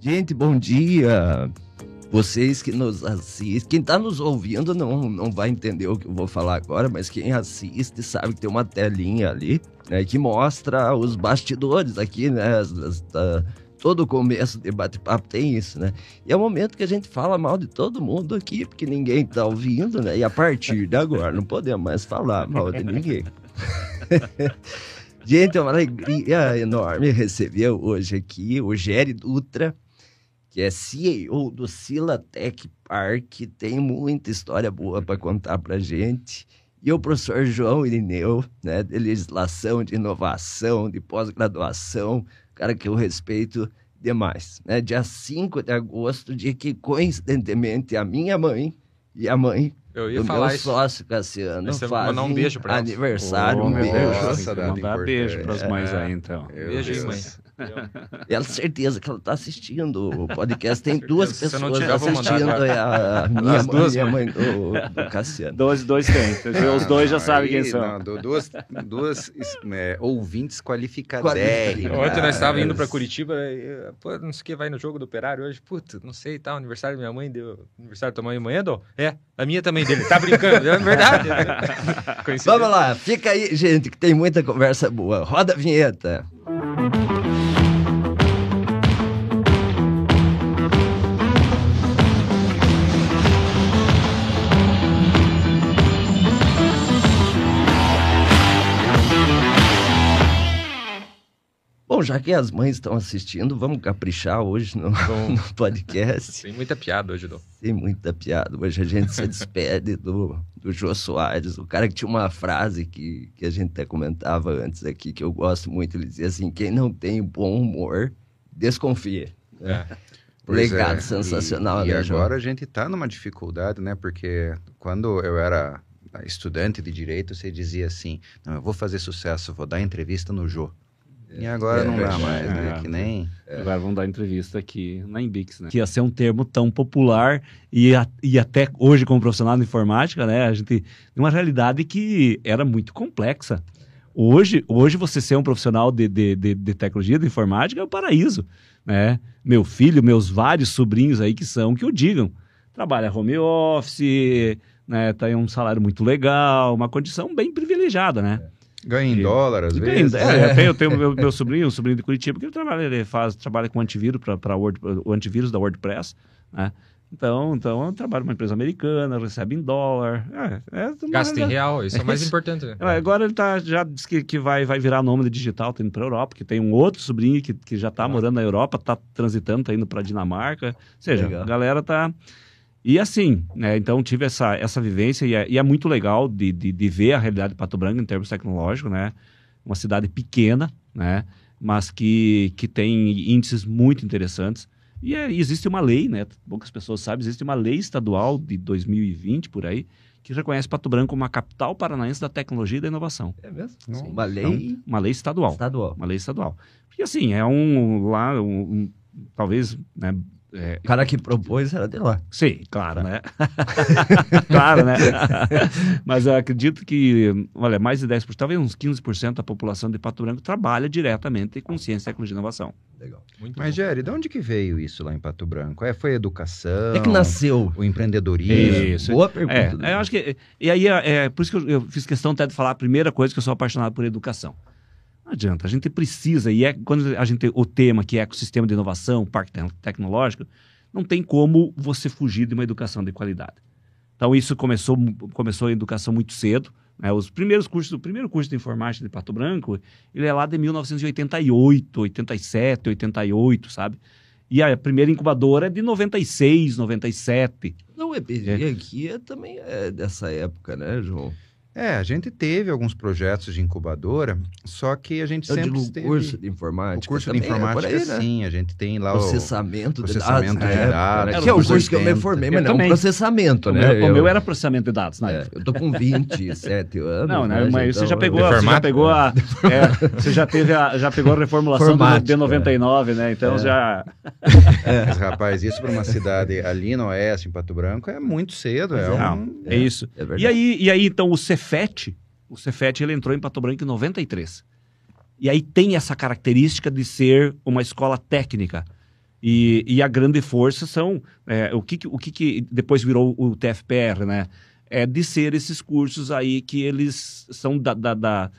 Gente, bom dia. Vocês que nos assistem, quem está nos ouvindo não, não vai entender o que eu vou falar agora, mas quem assiste sabe que tem uma telinha ali, né, que mostra os bastidores aqui, né, todo começo de bate-papo tem isso, né? E é o momento que a gente fala mal de todo mundo aqui, porque ninguém está ouvindo, né? E a partir de agora não podemos mais falar mal de ninguém. gente, é uma alegria enorme receber hoje aqui o Géry Dutra, que é CEO do Silatec Park, tem muita história boa para contar para gente. E o professor João Irineu, né, de legislação, de inovação, de pós-graduação, cara que eu respeito demais. Né? Dia 5 de agosto, dia que coincidentemente a minha mãe e a mãe eu ia do falar meu isso. sócio Cassiano Você fazem mandar um beijo pra aniversário, Oh, um beijo. Nossa, mandar beijo para as importante. mães aí, então. Beijo, mãe. Ela certeza que ela está assistindo o podcast. Tem duas pessoas mandar assistindo. agora. É a, a minha duas e a mães. mãe do, do Cassiano. Dois, dois tem. Os dois já sabem quem são. não, du- duas duas é, ouvintes qualificadas. Qualificadérrimas. Ontem nós estávamos indo para Curitiba, e, pô, não sei o que, vai no jogo do Operário hoje. Puta, não sei, tá, aniversário da minha mãe, deu aniversário da tua mãe amanhã, Dom? É, a minha também dele. Tá brincando, é verdade. Vamos lá, fica aí, gente, que tem muita conversa boa. Roda a vinheta. Bom, já que as mães estão assistindo, vamos caprichar hoje no, no podcast. Tem muita piada hoje, Dom. Tem muita piada. Hoje a gente se despede do, do Jô Soares, o cara que tinha uma frase que, que a gente até comentava antes aqui, que eu gosto muito. Ele dizia assim: quem não tem bom humor, desconfie. É. Pois Legado é, sensacional, e, né, E João? agora a gente está numa dificuldade, né? Porque quando eu era estudante de direito, você dizia assim: não, eu vou fazer sucesso, vou dar entrevista no Jô. E agora é não dá mais, né? É. Que nem. Agora vamos dar entrevista aqui na Imbix, né? Que ia ser um termo tão popular e, a- e até hoje, como profissional de informática, né? A gente tem uma realidade que era muito complexa. Hoje, hoje você ser um profissional de, de, de, de tecnologia, de informática, é o paraíso, né? Meu filho, meus vários sobrinhos aí que são, que o digam. Trabalha home office, né? Tem um salário muito legal, uma condição bem privilegiada, né? Ganha em E- dólar, às vezes. tem, é, eu tenho, eu tenho meu, meu sobrinho, um sobrinho de Curitiba, que ele trabalha, ele faz, trabalha com antivírus para Word, o antivírus da WordPress, né? Então, então eu trabalho numa empresa americana, recebe em dólar. É, é Gasta em real, isso é o mais importante. né? É, Agora ele tá, já disse que, que vai, vai virar nômade digital, tá indo para Europa, que tem um outro sobrinho que, que já tá Ah. morando na Europa, tá transitando, tá indo para Dinamarca. Ou seja, Legal. a galera tá. E assim, né? Então tive essa, essa vivência e é, e é muito legal de, de, de ver a realidade de Pato Branco em termos tecnológicos, né? Uma cidade pequena, né? Mas que, que tem índices muito interessantes. E é- existe uma lei, né? Poucas pessoas sabem, existe uma lei estadual de 2020 por aí que reconhece Pato Branco como a capital paranaense da tecnologia e da inovação. É mesmo? Não. Uma lei Uma lei estadual. estadual. Uma lei estadual. Porque assim, é um lá, um, um- talvez, né? É, O cara que propôs era de lá. Sim, claro, né? claro, né? Mas eu acredito que, olha, mais de 10%, talvez uns 15% da população de Pato Branco trabalha diretamente com ciência, tecnologia e inovação. Legal. Muito Mas. Jerry, de onde que veio isso lá em Pato Branco? É, foi a educação? É que nasceu. O empreendedorismo? Isso. Boa pergunta. É, né? eu acho que. E aí, é, é por isso que eu, eu fiz questão até de falar a primeira coisa que eu sou apaixonado por educação. Não adianta, a gente precisa, e é quando a gente o tema que é ecossistema de inovação, parque te- tecnológico, não tem como você fugir de uma educação de qualidade. Então isso começou começou a educação muito cedo, né? Os primeiros cursos, o primeiro curso de informática de Pato Branco, ele é lá de 1988, 87, 88, sabe? E a primeira incubadora é de 96, 97. Não, o EPG aqui é, também é dessa época, né, João? É, a gente teve alguns projetos de incubadora, só que a gente Eu sempre digo o teve... curso de O informática. curso de é por informática, aí, né? sim, a gente tem lá o... Processamento, processamento de dados. de na época, dados, né? Que é o curso curso que eu me 80. formei, Eu mas não também. processamento, O, né? meu, o Eu- meu era processamento de dados na é, época. eu tô com 27 anos. Não, né? né, Mas você já então, pegou, eu- a- você já pegou a, é, você já teve a, já pegou a reformulação do Informática, D99, né? Então É. já Mas, rapaz, isso para uma cidade ali no oeste, em Pato Branco, é muito cedo. É, é. um... é, isso. É verdade. E aí, e aí então o Cefet, o Cefet ele entrou em Pato Branco em 93. E aí tem essa característica de ser uma escola técnica. E, e a grande força são é, o, que, o que, que depois virou o TFPR, né? É de ser esses cursos aí que eles são da, da, da,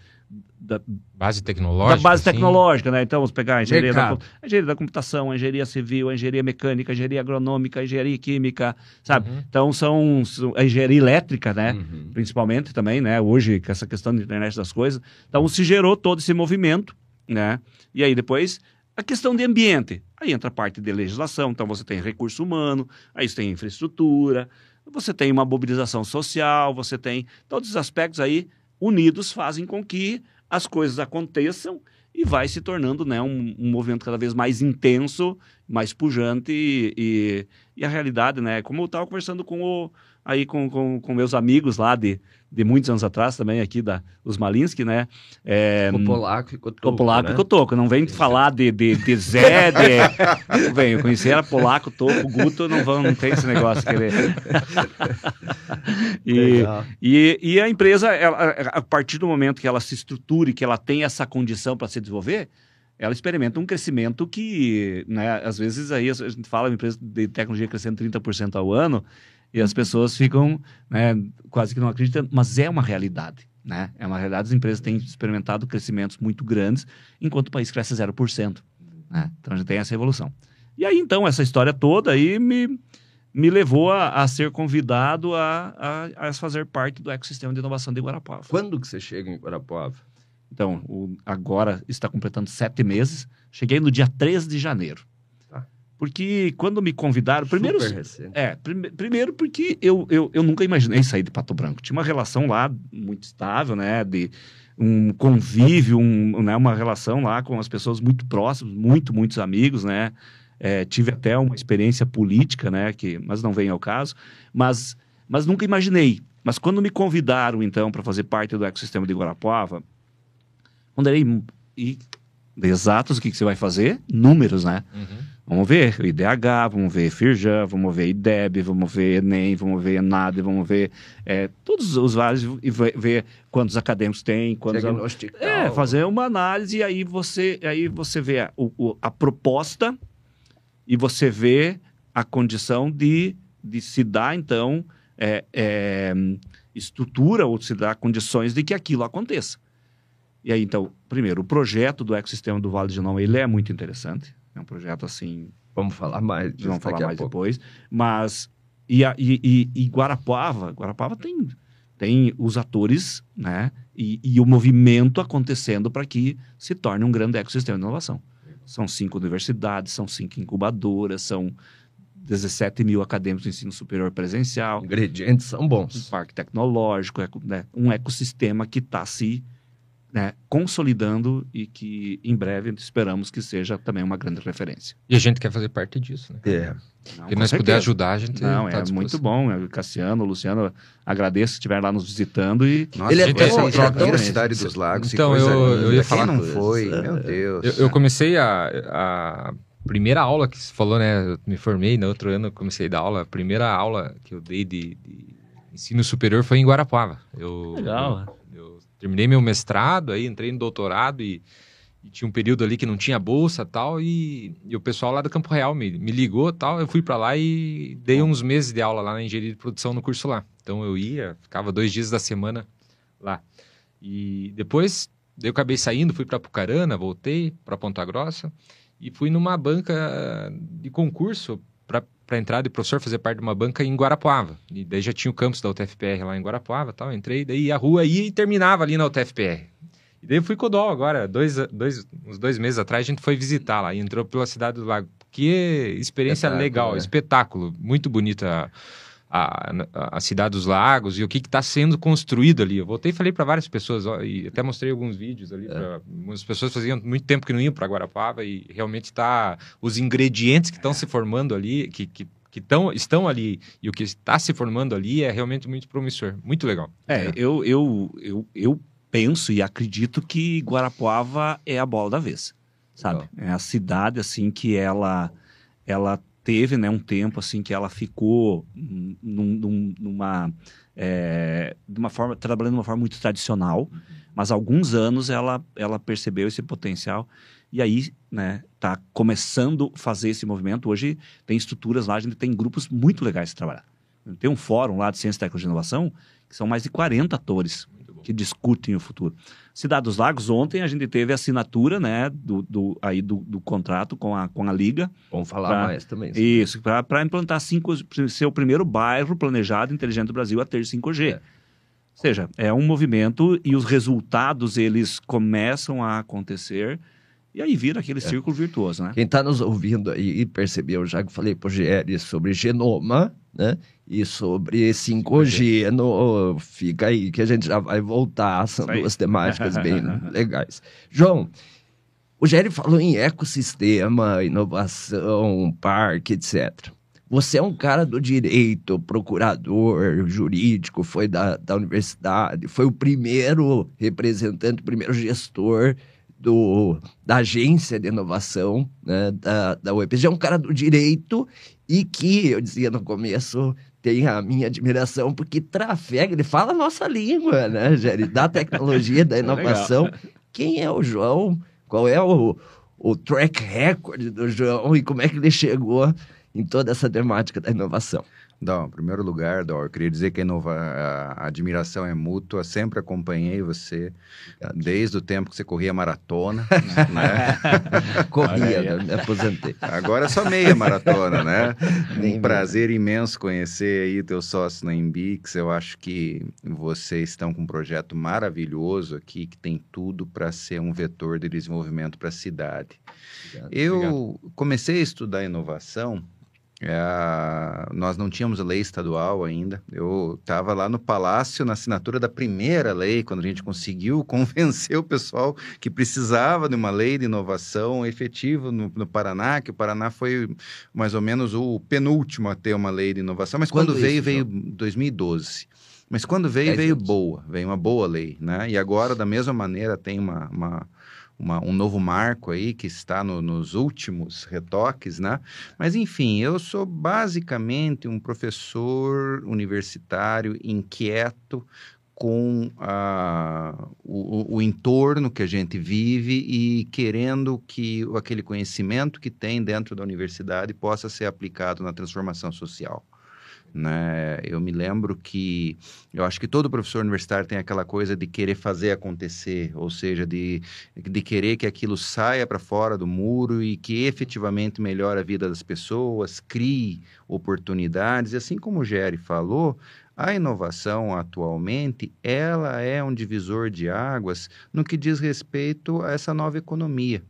da- Base da tecnológica. base assim. tecnológica, né? Então, vamos pegar a engenharia da, a engenharia da computação, a engenharia civil, a engenharia mecânica, a engenharia agronômica, a engenharia química, sabe? Uhum. Então, são, são- a engenharia elétrica, né? Uhum. principalmente também, né? Hoje, com essa questão da internet das coisas. Então, se gerou todo esse movimento, né? E aí, depois, a questão de ambiente. Aí entra a parte de legislação. Então, você tem recurso humano, aí você tem infraestrutura, você tem uma mobilização social, você tem todos os aspectos aí unidos fazem com que as coisas aconteçam e vai se tornando né, um, um movimento cada vez mais intenso, mais pujante e, e, e a realidade, né? Como eu estava conversando com o, aí com, com, com meus amigos lá de, de muitos anos atrás também aqui da os Malinsky, né? É, polaco e Cotoco, polaco né? e Cotoco. Não vem falar de, de, de Zé, de... Vem, eu conheci era polaco, Toco, Guto, não, vão, não tem esse negócio. Querer. e, e, e a empresa, ela, a partir do momento que ela se estruture, que ela tem essa condição para se desenvolver, ela experimenta um crescimento que, né, às vezes aí a gente fala uma empresa de tecnologia crescendo 30% ao ano e as pessoas ficam né, quase que não acreditam, mas é uma realidade. Né? É uma realidade, as empresas têm experimentado crescimentos muito grandes, enquanto o país cresce 0%. Né? Então a gente tem essa evolução. E aí, então, essa história toda aí me, me levou a, a ser convidado a, a, a fazer parte do ecossistema de inovação de Guarapuava. Quando que você chega em Guarapuava? Então, o- agora está completando sete meses. Cheguei no dia 13 de janeiro. Porque quando me convidaram, primeiro, é, prime- primeiro porque eu, eu, eu nunca imaginei sair de Pato Branco. Tinha uma relação lá muito estável, né? De um convívio, um, né? uma relação lá com as pessoas muito próximas, muito, muitos amigos, né? É, tive até uma experiência política, né? Que, mas não vem ao caso. Mas, mas nunca imaginei. Mas quando me convidaram, então, para fazer parte do ecossistema de Guarapuava, ponderei e exatos o que, que você vai fazer? Números, né? Uhum. Vamos ver o IDH, vamos ver Firjan, vamos ver IDEB, vamos ver Enem, vamos ver ENAD, vamos ver é, todos os vários e ver, quantos acadêmicos tem, quantos. Diagnosticar. É, fazer uma análise e aí você, aí você vê a, o- a proposta e você vê a condição de, de se dar, então, é, é, estrutura ou se dar condições de que aquilo aconteça. E aí, então, primeiro, o projeto do ecossistema do Vale de Genoma, ele é muito interessante. É um projeto, assim, Vamos falar mais disso vamos falar mais depois. Mas, e, a- e, e, e Guarapuava, Guarapuava tem, tem os atores, né? E, e o movimento acontecendo para que se torne um grande ecossistema de inovação. São cinco universidades, são cinco incubadoras, são 17 mil acadêmicos do ensino superior presencial, Ingredientes são um bons. parque tecnológico, né, um ecossistema que está se né, consolidando e que em breve esperamos que seja também uma grande referência. E a gente quer fazer parte disso, né? É. Não, E nós puder certeza. ajudar, a gente Não, tá é muito bom. Cassiano, Luciano, agradeço se estiver lá nos visitando e Nossa, Ele é tão- ele é troca tão- da cidade dos lagos. Então, eu- eu ia Quem falar não coisa. foi, meu Deus. Eu, eu comecei a, a primeira aula que você falou, né? Eu me formei no outro ano, comecei a dar aula. A primeira aula que eu dei de, de ensino superior foi em Guarapuava. Eu, Legal. Eu terminei meu mestrado, aí entrei no doutorado e, e tinha um período ali que não tinha bolsa tal, e, e o pessoal lá do Campo Real me, me ligou tal. Eu fui para lá e dei uns meses de aula lá na engenharia de produção no curso lá. Então eu ia, ficava dois dias da semana lá. E depois eu acabei saindo, fui para Pucarana, voltei para Ponta Grossa e fui numa banca de concurso para entrar de professor, fazer parte de uma banca em Guarapuava. E daí já tinha o campus da UTFPR lá em Guarapuava tal. Entrei, daí a rua ia e terminava ali na UTFPR. E daí eu fui Codó agora, dois, dois, uns dois meses atrás, a gente foi visitar lá e entrou pela Cidade do Lago. Que experiência legal, né? espetáculo. Muito bonita a, a, Cidade dos Lagos e o que está sendo construído ali. Eu voltei e falei para várias pessoas, ó, e até mostrei alguns vídeos ali. Pra, As pessoas faziam muito tempo que não iam para Guarapava e realmente está os ingredientes que estão se formando ali, que, que, que tão, estão ali e o que está se formando ali é realmente muito promissor. Muito legal. É, eu, eu, eu, eu penso e acredito que Guarapuava é a bola da vez, sabe? É a cidade, assim, que ela, ela teve, né, um tempo, assim, que ela ficou num- num- numa, é, de uma forma, trabalhando de uma forma muito tradicional, mas há alguns anos ela, ela percebeu esse potencial E aí, né, tá começando a fazer esse movimento. Hoje tem estruturas lá, a gente tem grupos muito legais de trabalhar. Tem um fórum lá de ciência, tecnologia e inovação, que são mais de 40 atores que discutem o futuro. Cidade dos Lagos, ontem a gente teve a assinatura né, do, do, aí do, do contrato com a, com a Liga. Vamos falar Pra- mais também. Isso, para implantar cinco, ser o primeiro bairro planejado inteligente do Brasil a ter 5G. É. Ou seja, é um movimento e os resultados eles começam a acontecer e aí vira aquele círculo virtuoso, né? Quem está nos ouvindo aí percebeu já que eu falei para o sobre genoma, né? E sobre 5G, no, fica aí que a gente já vai voltar. São Isso aí. duas temáticas bem legais. João, o GR falou em ecossistema, inovação, parque, etc. Você é um cara do direito, procurador jurídico, foi da, da universidade, foi o primeiro representante, o primeiro gestor do, da agência de inovação né, da, da UEPG. É um cara do direito e que, eu dizia no começo, tem a minha admiração, porque trafega, ele fala a nossa língua, né, Jerry? Da tecnologia, da inovação. Quem é o João? Qual é o, o track record do João e como é que ele chegou em toda essa temática da inovação? Dom, em primeiro lugar, Dom, eu queria dizer que a, admiração é mútua. Sempre acompanhei você desde o tempo que você corria maratona, né? Corria, me aposentei. Agora é só meia maratona, né? Nem Um prazer imenso conhecer aí teu sócio na Embix. Eu acho que vocês estão com um projeto maravilhoso aqui que tem tudo para ser um vetor de desenvolvimento para a cidade. Obrigado. Eu comecei a estudar inovação. É, nós não tínhamos lei estadual ainda. Eu estava lá no palácio na assinatura da primeira lei, quando a gente conseguiu convencer o pessoal que precisava de uma lei de inovação efetiva no, no Paraná, que o Paraná foi mais ou menos o penúltimo a ter uma lei de inovação. Mas quando, Quando veio, isso, veio em 2012. Mas quando veio, Dez veio boa, veio uma boa lei, né? E agora, da mesma maneira, tem uma, uma, uma- um novo marco aí que está no- nos últimos retoques, né? Mas enfim, eu sou basicamente um professor universitário inquieto com ah, o, o- entorno que a gente vive e querendo que aquele conhecimento que tem dentro da universidade possa ser aplicado na transformação social. Né? Eu me lembro que eu acho que todo professor universitário tem aquela coisa de querer fazer acontecer, ou seja, de, de querer que aquilo saia para fora do muro e que efetivamente melhore a vida das pessoas, crie oportunidades. E assim como o Gere falou, a inovação atualmente, ela é um divisor de águas no que diz respeito a essa nova economia.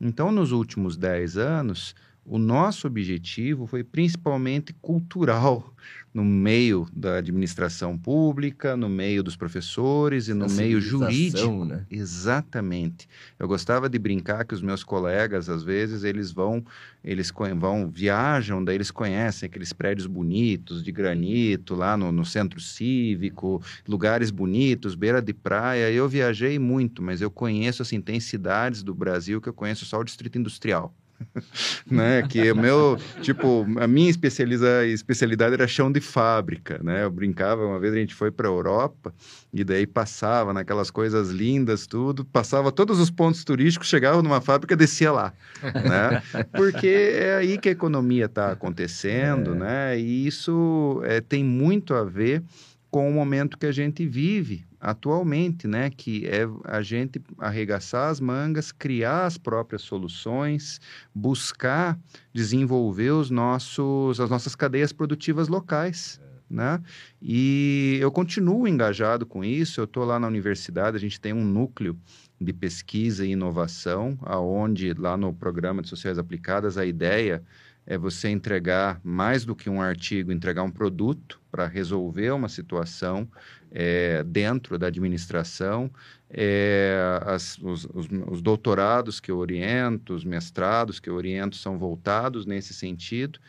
Então, nos últimos 10 anos, o nosso objetivo foi principalmente cultural, no meio da administração pública, no meio dos professores e no meio jurídico. né? Exatamente. Eu gostava de brincar que os meus colegas, às vezes, eles vão, eles vão, viajam, daí eles conhecem aqueles prédios bonitos de granito lá no, no centro cívico, lugares bonitos, beira de praia. Eu viajei muito, mas eu conheço, assim, tem cidades do Brasil que eu conheço só o Distrito Industrial. né? Que o meu, tipo, a minha especializa, especialidade era chão de fábrica, né? Eu brincava, uma vez a gente foi para a Europa e daí passava naquelas coisas lindas, tudo, passava todos os pontos turísticos, chegava numa fábrica, descia lá, né? Porque é aí que a economia está acontecendo, né? E isso é, tem muito a ver com o momento que a gente vive atualmente, né? Que é a gente arregaçar as mangas, criar as próprias soluções, buscar desenvolver os nossos, as nossas cadeias produtivas locais. Né? E eu continuo engajado com isso. Eu estou lá na universidade, a gente tem um núcleo de pesquisa e inovação, aonde lá no programa de sociais aplicadas a ideia é você entregar mais do que um artigo, entregar um produto para resolver uma situação é, dentro da administração. É, as- os, os- os doutorados que eu oriento, os mestrados que eu oriento são voltados nesse sentido.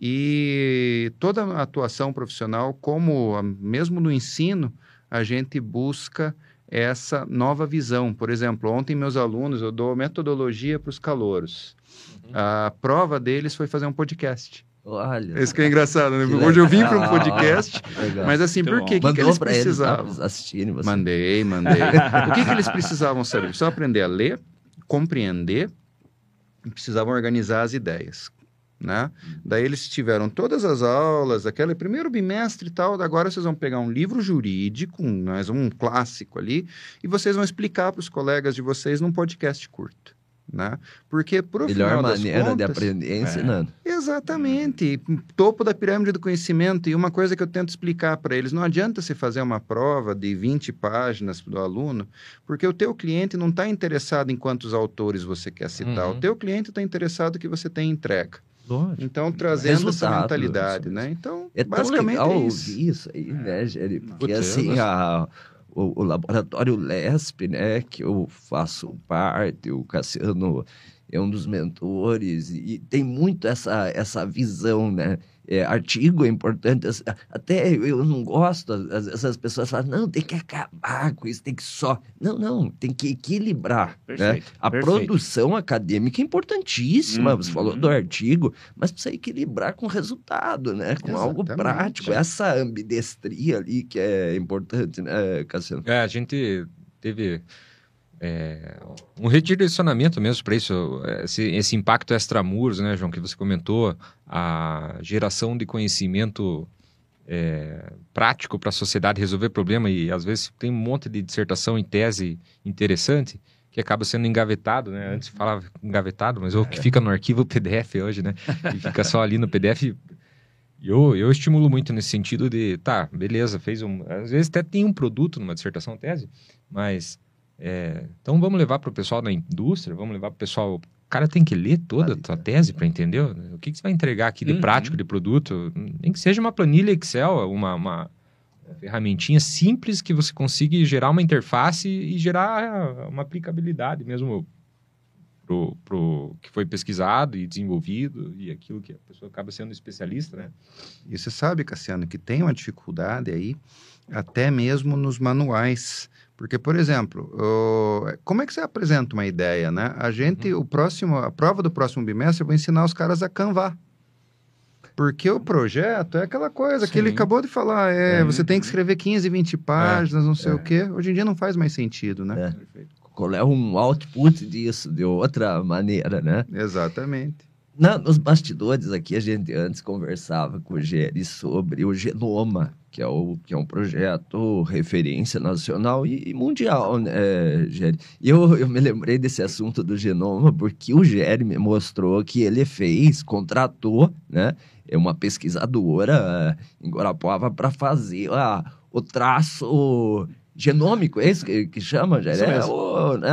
E toda a atuação profissional, como a- mesmo no ensino, a gente busca essa nova visão. Por exemplo, ontem meus alunos, eu dou metodologia para os calouros. A prova deles foi fazer um podcast. Olha. Isso que é engraçado, né? Que Hoje eu vim para um podcast, Legal. mas assim, Muito por quê? O que, que Mandou eles eles precisavam? lá, assistirem você. Mandei, mandei. o que, que eles precisavam saber? Precisavam aprender a ler, compreender, precisavam organizar as ideias. Né? Daí eles tiveram todas as aulas, aquele primeiro bimestre e tal, agora vocês vão pegar um livro jurídico, um, mais um clássico ali, e vocês vão explicar para os colegas de vocês num podcast curto. Né? Porque, por Melhor final das maneira de contas- aprender é É. ensinando. Exatamente. Topo da pirâmide do conhecimento. E uma coisa que eu tento explicar para eles: não adianta você fazer uma prova de 20 páginas do aluno, porque o teu cliente não está interessado em quantos autores você quer citar. Uhum. O teu cliente está interessado que você tenha entrega. Lógico. Então, trazendo essa Resultado, mentalidade, isso né? Então, É tão basicamente legal é isso. ouvir isso aí, né, Geri? Porque Putz, assim, eu- a, o, o laboratório LESP, né, que eu faço parte, o Cassiano é um dos mentores, e, tem muito essa, essa visão, né? É, artigo é importante, até eu não gosto, às vezes as pessoas falam, não, tem que acabar com isso, tem que só... Não, não, tem que equilibrar, né? Perfeito, A perfeito. produção acadêmica é importantíssima, Uhum. você falou do artigo, mas precisa equilibrar com o resultado, né? Com algo Exatamente. prático. Essa ambidestria ali que é importante, né, Cassiano? É, a gente teve é, um redirecionamento mesmo para isso, esse, esse impacto extramuros, né, João, que você comentou, a geração de conhecimento é, prático para a sociedade resolver problema e às vezes tem um monte de dissertação e tese interessante que acaba sendo engavetado, né? Antes falava engavetado, mas o que fica no arquivo PDF hoje, né? E fica só ali no PDF. Eu, eu estimulo muito nesse sentido de, tá, beleza, fez um. Às vezes até tem um produto numa dissertação tese, mas. É, então vamos levar para o pessoal da indústria, vamos levar para o pessoal. O cara tem que ler toda a tua tese para entender o que, que você vai entregar aqui de Uhum. prático de produto. Nem que seja uma planilha Excel, uma, uma ferramentinha simples que você consiga gerar uma interface e gerar uma aplicabilidade mesmo pro, pro que foi pesquisado e desenvolvido e aquilo que a pessoa acaba sendo especialista, né? E você sabe, Cassiano, que tem uma dificuldade aí, até mesmo nos manuais. Porque, por exemplo, o- como é que você apresenta uma ideia, né? A gente, o próximo, a prova do próximo bimestre, eu vou ensinar os caras a canvar. Porque o projeto é aquela coisa que ele Sim. acabou de falar, é, É. você tem que escrever 15, 20 páginas, não sei É. o quê. Hoje em dia não faz mais sentido, né? É. Qual é um output disso, de outra maneira, né? Exatamente. Na, nos bastidores aqui, a gente antes conversava com o Geri sobre o Genoma, que é, o, que é um projeto referência nacional e, e mundial, né, Geri? E eu, eu me lembrei desse assunto do Genoma porque o Geri me mostrou que ele fez, contratou, né, é uma pesquisadora em Guarapuava para fazer ah, o traço genômico, é isso que, que chama? Isso É, o- né,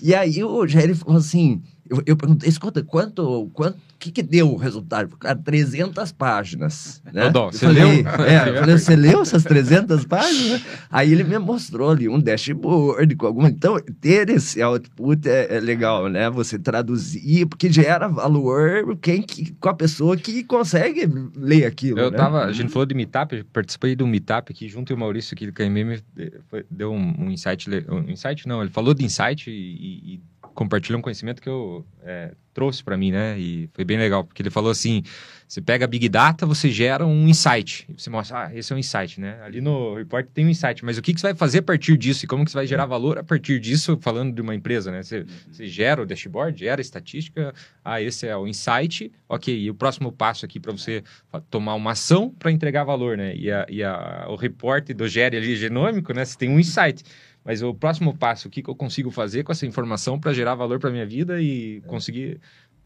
e aí o Jair falou assim, eu, eu perguntei, escuta, quanto, quanto, que que deu o resultado? Cara, 300 páginas, né? Você falei, leu? É, eu falei, você leu essas 300 páginas? Aí ele me mostrou ali um dashboard com alguma... Então, ter esse output é, é legal, né? Você traduzir, porque gera valor quem, que, com a pessoa que consegue ler aquilo, Eu né? tava, a gente falou de meetup, participei de um meetup aqui junto e o Maurício aqui do KMM eh, deu um, um insight, um insight não, ele falou de insight e- e compartilhou um conhecimento que eu eh, trouxe para mim, né? E foi bem legal, porque ele falou assim, você pega Big Data, você gera um insight, você mostra, ah, esse é um insight, né? Ali no report tem um insight, mas o que, que você vai fazer a partir disso e como que você vai gerar valor a partir disso, falando de uma empresa, né? Você, você gera o dashboard, gera a estatística, ah, esse é o insight, ok, e o próximo passo aqui para você tomar uma ação para entregar valor, né? E, a, e a- o reporte do GERE ali genômico, né? Você tem um insight. Mas o próximo passo, o que, que eu consigo fazer com essa informação para gerar valor para minha vida e conseguir.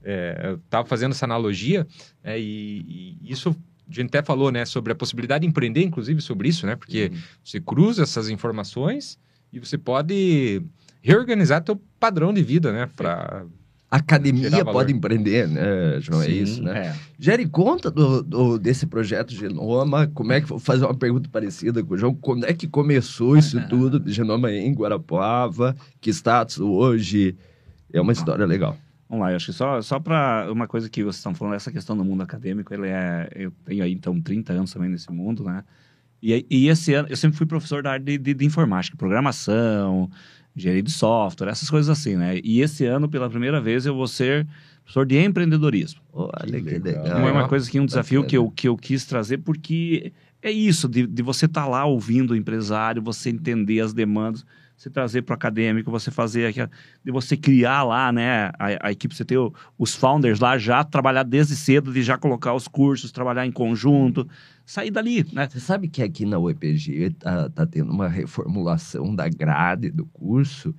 É, eu estava fazendo essa analogia, né, e, e isso a gente até falou, né? Sobre a possibilidade de empreender, inclusive, sobre isso, né? Porque você cruza essas informações e você pode reorganizar teu padrão de vida, né? Para academia Gerar valor. pode empreender, né, João? É Sim, isso, né? é. Gere conta do, do- desse projeto Genoma, como é que, vou fazer uma pergunta parecida com o João, quando é que começou isso tudo de Genoma em Guarapuava, que status hoje, é uma história legal. Vamos lá, eu acho que só, só para uma coisa que vocês estão falando, essa questão do mundo acadêmico, ele é, eu tenho aí então 30 anos também nesse mundo, né? E, e esse ano, eu sempre fui professor da área de, de, de informática, programação, engenharia de software, essas coisas assim, né? E esse ano, pela primeira vez, eu vou ser professor de empreendedorismo. Olha que, legal. Não é uma coisa que um desafio que eu, que eu quis trazer, porque é isso, de, de você estar lá ouvindo o empresário, você entender as demandas. você trazer para o acadêmico, você fazer aqui, de você criar lá, né, a, a equipe, você ter o, os founders lá já trabalhar desde cedo, de já colocar os cursos, trabalhar em conjunto, sair dali, né? Você sabe que aqui na UEPG tá, tá tendo uma reformulação da grade do curso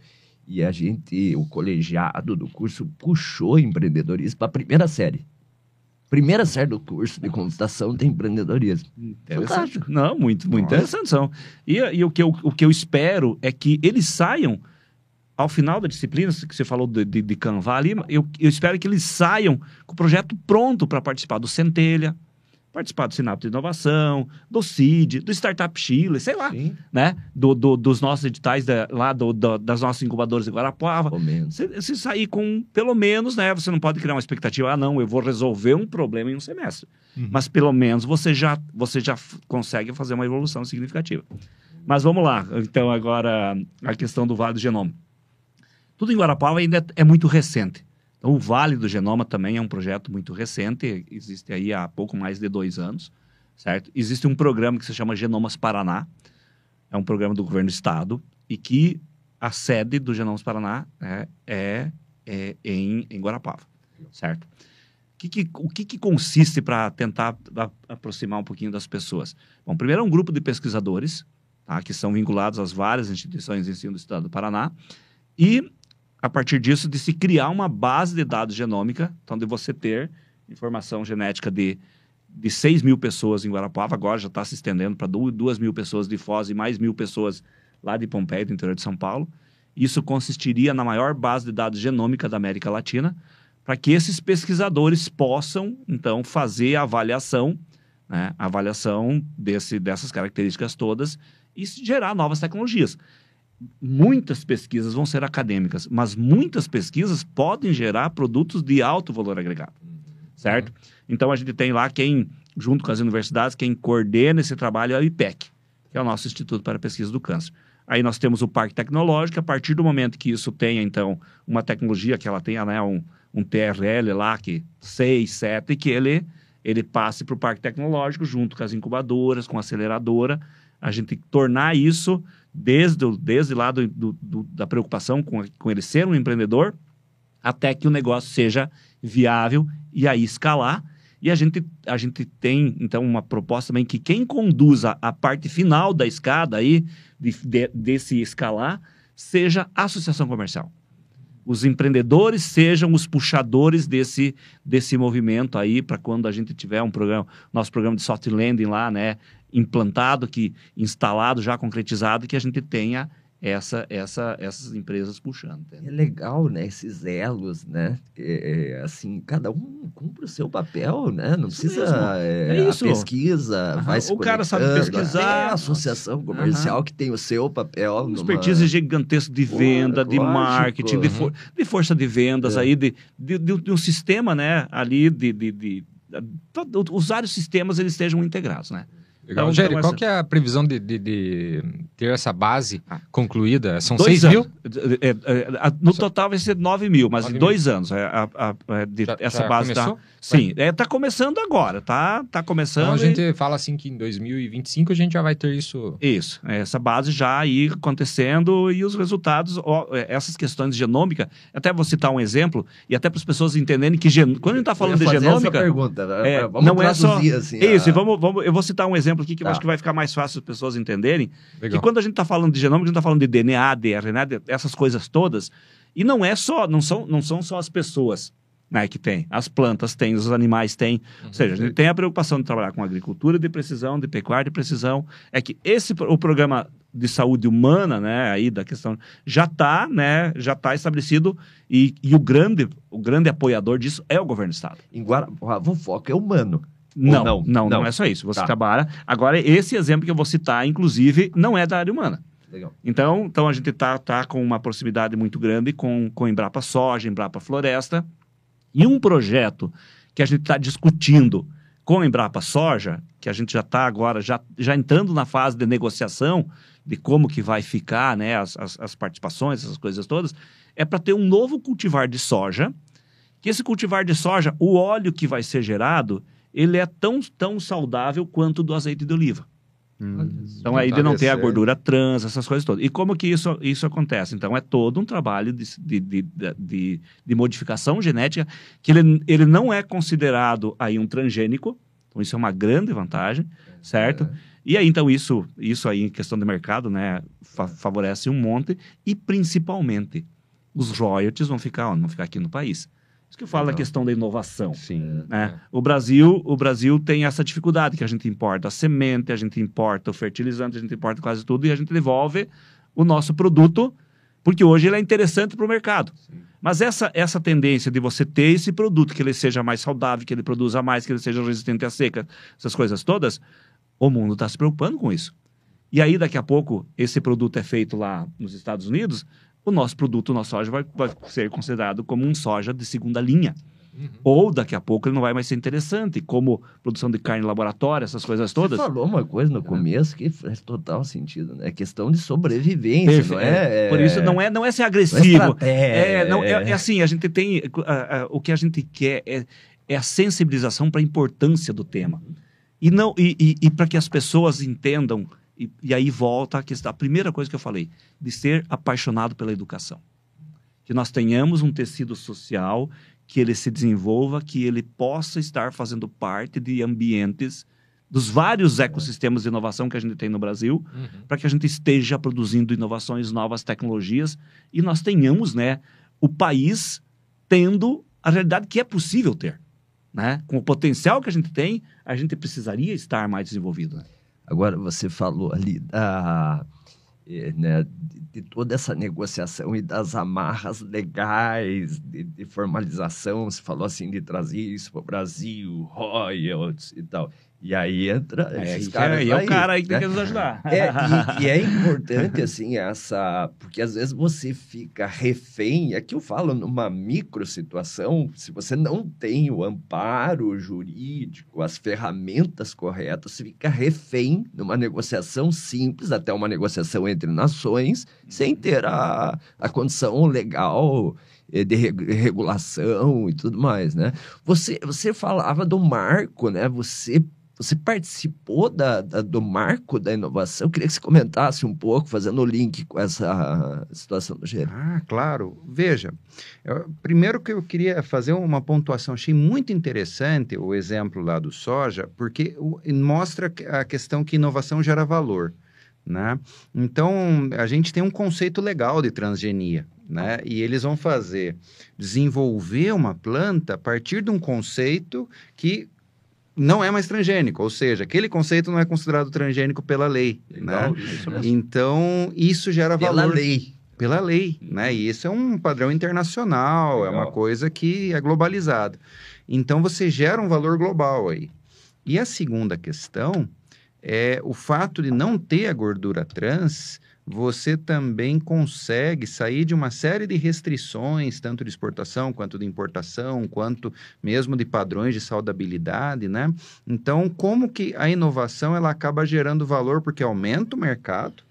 e a gente, o colegiado do curso puxou empreendedorismo para a primeira série. Primeira série do curso de computação tem empreendedorismo. Fantástico. Não, muito, muito Nossa. interessante. São. E, e o, que eu, o que eu espero é que eles saiam, ao final da disciplina, que você falou de, de, de Canva ali, eu, eu espero que eles saiam com o projeto pronto para participar do Centelha, participar do Sinapse de Inovação, do CID, do Startup Chile, sei lá, Sim, né? Do, do- dos nossos editais da- lá do, do- das nossas incubadoras de Guarapuava. Se, se sair com, pelo menos, né? Você não pode criar uma expectativa, ah, não, eu vou resolver um problema em um semestre. Uhum. Mas pelo menos você já, você já consegue fazer uma evolução significativa. Mas vamos lá. Então, agora, a questão do Vale do Genoma. Tudo em Guarapava ainda é, é muito recente. O Vale do Genoma também é um projeto muito recente, existe aí há pouco mais de dois anos, certo? Existe um programa que se chama Genomas Paraná, é um programa do governo do estado, e que a sede do Genomas Paraná é, é, é em, em Guarapava, certo? O que, que- o que, que consiste para tentar aproximar um pouquinho das pessoas? Bom, primeiro é um grupo de pesquisadores, tá, que são vinculados às várias instituições de ensino do estado do Paraná, e a partir disso de se criar uma base de dados genômica, então de você ter informação genética de, de 6 mil pessoas em Guarapava, agora já está se estendendo para 2 mil pessoas de Foz e mais mil pessoas lá de Pompeia, do interior de São Paulo. Isso consistiria na maior base de dados genômica da América Latina, para que esses pesquisadores possam, então, fazer a avaliação, né, a avaliação desse, dessas características todas e gerar novas tecnologias muitas pesquisas vão ser acadêmicas, mas muitas pesquisas podem gerar produtos de alto valor agregado, certo? Então a gente tem lá quem, junto com as universidades, quem coordena esse trabalho é o IPEC, que é o nosso Instituto para a Pesquisa do Câncer. Aí nós temos o Parque Tecnológico, a partir do momento que isso tenha, então, uma tecnologia que ela tenha, né, um, um TRL lá, que 6, 7, que ele, ele passe para o Parque Tecnológico, junto com as incubadoras, com a aceleradora, a gente tornar isso desde, desde lá do, do- do- da preocupação com, com ele ser um empreendedor, até que o negócio seja viável e aí escalar. E a gente, a gente tem, então, uma proposta também que quem conduza a parte final da escada aí, de, de- desse escalar, seja a associação comercial. Os empreendedores sejam os puxadores desse, desse movimento aí, para quando a gente tiver um programa, nosso programa de soft landing lá, né, implantado, que instalado, já concretizado, que a gente tenha essa, essa, essas empresas puxando. entendeu? É legal, né? Esses elos, né? É, é, assim, cada um cumpre o seu papel, né? Não Isso precisa. É, É isso. pesqua Aham. vai se O cara sabe pesquisar. É a associação comercial que tem o seu papel. Um numa- expertise gigantesco de venda, de lógico. marketing, de, for- de força de vendas É. aí, de, de, de- de um sistema, né, ali, de, de, de- todo- os vários sistemas eles estejam integrados, né? Legal. Então, Jerry, então, qual essa- que é a previsão de, de- de ter essa base Ah. concluída? São Dois 6 anos. mil? É, é, a- no Só- total vai ser 9 mil, mas 9 em mil. dois anos. é, a- a- a- de- Já- essa já base tá. começou? Sim, é, tá começando agora, tá? Tá começando. Então a e- gente fala assim que em 2025 a gente já vai ter isso. Isso, essa base já aí acontecendo e os resultados, ó, é, essas questões de genômica, até vou citar um exemplo, e até para as pessoas entenderem que gen... quando a gente está falando Eu de ia fazer essa genômica. pergunta, né? é, vamos não é só- assim. Isso, a- e vamos, vamos, eu vou citar um exemplo aqui que eu Tá. acho que vai ficar mais fácil as pessoas entenderem. Legal. Que quando a gente está falando de genômica, a gente está falando de DNA, de RNA, de- essas coisas todas. E não é só, não são, não são só as pessoas né, que têm. As plantas têm, os animais têm. Ou seja, a gente tem a preocupação de trabalhar com agricultura de precisão, de pecuária de precisão. É que esse o programa de saúde humana, né, aí da questão já está, né, já está estabelecido e, e o grande, o grande apoiador disso é o governo do estado. Em Guarapuava, o foco é humano. Não, não? não, não, é só isso. Você Tá. trabalha. Agora, esse exemplo que eu vou citar, inclusive, não é da área humana. Legal. Então, então a gente está tá com uma proximidade muito grande com, com Embrapa Soja, Embrapa Floresta. E um projeto que a gente está discutindo com a Embrapa Soja, que a gente já está agora, já, já entrando na fase de negociação de como que vai ficar né, as, as, as participações, essas coisas todas, é para ter um novo cultivar de soja, que esse cultivar de soja, o óleo que vai ser gerado, ele é tão, tão saudável quanto o do azeite de oliva. Então, aí de não ter a gordura trans, essas coisas todas. E como que isso, isso acontece? Então, é todo um trabalho de, de, de, de, de modificação genética que ele, ele não é considerado aí um transgênico. Então, isso é uma grande vantagem, certo? E aí, então, isso, isso aí, em questão de mercado, né, fa favorece um monte. E, principalmente, os royalties vão ficar onde? Vão ficar aqui no país. Isso que eu falo da questão da inovação. Sim. Né? O, Brasil, o Brasil tem essa dificuldade, que a gente importa a semente, a gente importa o fertilizante, a gente importa quase tudo e a gente devolve o nosso produto, porque hoje ele é interessante para o mercado. Sim. Mas essa, essa tendência de você ter esse produto, que ele seja mais saudável, que ele produza mais, que ele seja resistente à seca, essas coisas todas, o mundo está se preocupando com isso. E aí, daqui a pouco, esse produto é feito lá nos Estados Unidos, o nosso produto, o nosso soja, vai, vai ser considerado como um soja de segunda linha. Uhum. Ou daqui a pouco ele não vai mais ser interessante, como produção de carne em laboratório, essas coisas todas. Você falou uma coisa no começo que faz total sentido, né? É questão de sobrevivência, Perfe... não é, é, Por isso não é, não é ser agressivo. Não é, é, não, é, é, assim, a gente tem. o que a gente quer é, é a sensibilização para a importância do tema. E, não, e, e, e para que as pessoas entendam e, e, aí volta a questão, a primeira coisa que eu falei, de ser apaixonado pela educação. Que nós tenhamos um tecido social, que ele se desenvolva, que ele possa estar fazendo parte de ambientes dos vários ecossistemas de inovação que a gente tem no Brasil, uhum. para que a gente esteja produzindo inovações, novas tecnologias e nós tenhamos, né, o país tendo a realidade que é possível ter, né? Com o potencial que a gente tem, a gente precisaria estar mais desenvolvido. Né? Agora, você falou ali da, eh, né, de, toda essa negociação e das amarras legais de, de, formalização. Você falou assim de trazer isso para o Brasil, royalties e tal. E aí entra. É, esses caras é, é o cara aí que né? tem que nos ajudar. É, e, e, é importante, assim, essa. Porque às vezes você fica refém. Aqui eu falo numa micro situação, se você não tem o amparo jurídico, as ferramentas corretas, você fica refém numa negociação simples, até uma negociação entre nações, sem ter a, a condição legal de regulação e tudo mais, né? Você, você falava do marco, né? Você você participou da, da, do marco da inovação? Eu queria que você comentasse um pouco, fazendo o link com essa situação do gênero. Ah, claro. Veja, eu, primeiro que eu queria fazer uma pontuação, achei muito interessante o exemplo lá do soja, porque mostra a questão que inovação gera valor. Né? Então, a gente tem um conceito legal de transgenia, né? E eles vão fazer, desenvolver uma planta a partir de um conceito que não é mais transgênico, ou seja, aquele conceito não é considerado transgênico pela lei, Legal, né? Isso então, isso gera pela valor... Pela lei. Pela lei, né? E isso é um padrão internacional, Legal. é uma coisa que é globalizada. Então, você gera um valor global aí. E a segunda questão é o fato de não ter a gordura trans você também consegue sair de uma série de restrições, tanto de exportação quanto de importação, quanto mesmo de padrões de saudabilidade, né? Então, como que a inovação ela acaba gerando valor porque aumenta o mercado,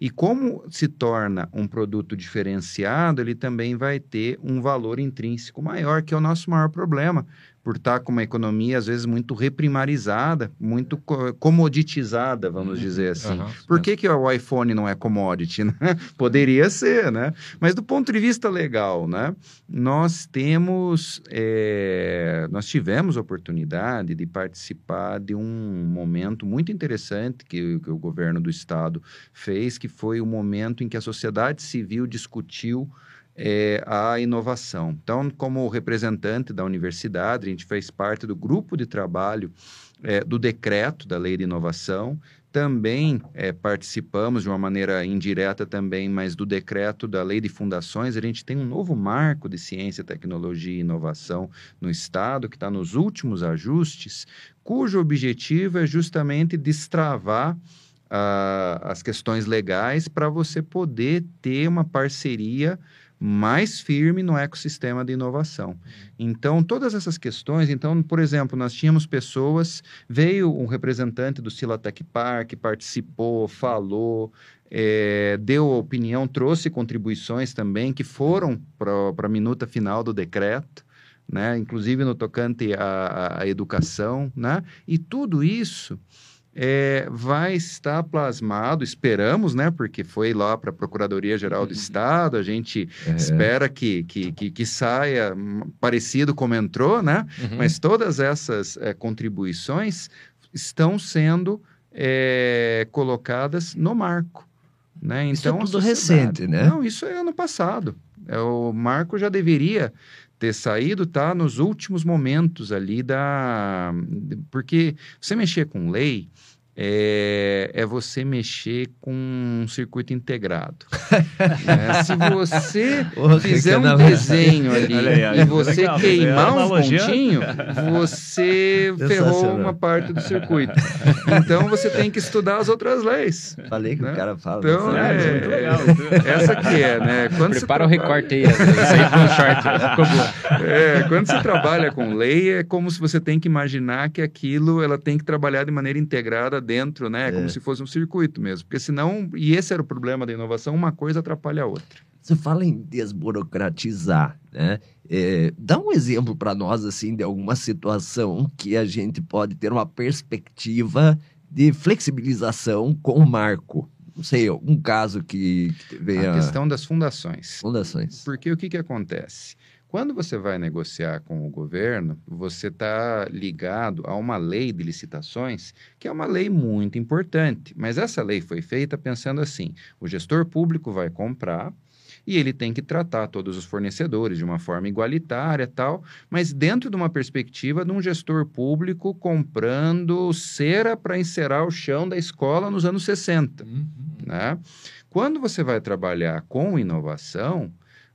e como se torna um produto diferenciado, ele também vai ter um valor intrínseco maior, que é o nosso maior problema por estar com uma economia, às vezes, muito reprimarizada, muito comoditizada, vamos uhum. dizer assim. Uhum, por que, que o iPhone não é commodity? Né? Poderia ser, né? Mas do ponto de vista legal, né? Nós temos, é... nós tivemos oportunidade de participar de um momento muito interessante que, que o governo do estado fez, que foi o momento em que a sociedade civil discutiu é, a inovação. Então, como representante da universidade, a gente fez parte do grupo de trabalho é, do decreto da lei de inovação, também é, participamos de uma maneira indireta também, mas do decreto da lei de fundações, a gente tem um novo marco de ciência, tecnologia e inovação no Estado, que está nos últimos ajustes, cujo objetivo é justamente destravar uh, as questões legais para você poder ter uma parceria mais firme no ecossistema de inovação. Então, todas essas questões, então, por exemplo, nós tínhamos pessoas, veio um representante do Silatec Park, participou, falou, é, deu opinião, trouxe contribuições também que foram para a minuta final do decreto, né? inclusive no tocante à, à educação, né? e tudo isso é, vai estar plasmado, esperamos, né? Porque foi lá para a Procuradoria-Geral do Estado, a gente É. espera que, que, que, que saia parecido como entrou, né? Uhum. Mas todas essas eh, contribuições estão sendo eh, colocadas no marco. Né? Isso é Então, tudo recente, né? Não, isso é ano passado. É, o marco já deveria ter saído, tá? Nos últimos momentos ali da... Porque você mexer com lei é, é você mexer com um circuito integrado. né? Se você fizer um Ricardo, desenho ali aí, e você legal, queimar é uns analogia. pontinhos, você ferrou uma parte do circuito. Então você tem que estudar as outras leis. Falei que Né? o cara fala. Então, É, é, é legal. Essa que é, né? Quando você Prepara o trabalha- recorte aí, short. Boa. É, quando você trabalha com lei, é como se você tem que imaginar que aquilo ela tem que trabalhar de maneira integrada dentro, né? É como se fosse um circuito mesmo. Porque senão, e esse era o problema da inovação, uma coisa atrapalha a outra. Você fala em desburocratizar, né? É, dá um exemplo para nós, assim, de alguma situação que a gente pode ter uma perspectiva de flexibilização com o marco. Não sei, algum caso que, que venha... A questão das fundações. Fundações. Porque o que, que acontece? Quando você vai negociar com o governo, você está ligado a uma lei de licitações, que é uma lei muito importante. Mas essa lei foi feita pensando assim: o gestor público vai comprar e ele tem que tratar todos os fornecedores de uma forma igualitária tal, mas dentro de uma perspectiva de um gestor público comprando cera para encerar o chão da escola nos anos 60 né? Quando você vai trabalhar com inovação,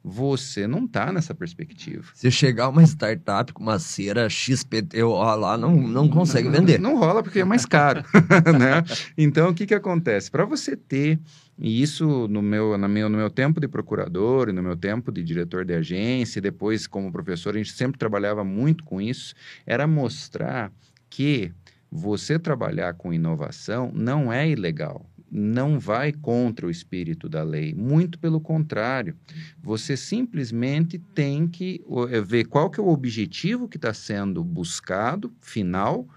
você não está nessa perspectiva. Se chegar uma startup com uma cera XPTO lá, não, não consegue vender. Não rola porque é mais caro, né? Então, o que, que acontece? Para você ter, e isso no meu, na meu, no meu tempo de procurador e no meu tempo de diretor de agência, e depois como professor, a gente sempre trabalhava muito com isso, era mostrar que você trabalhar com inovação não é ilegal. Não vai contra o espírito da lei, muito pelo contrário. Você simplesmente tem que é, ver qual que é o objetivo que está sendo buscado, final,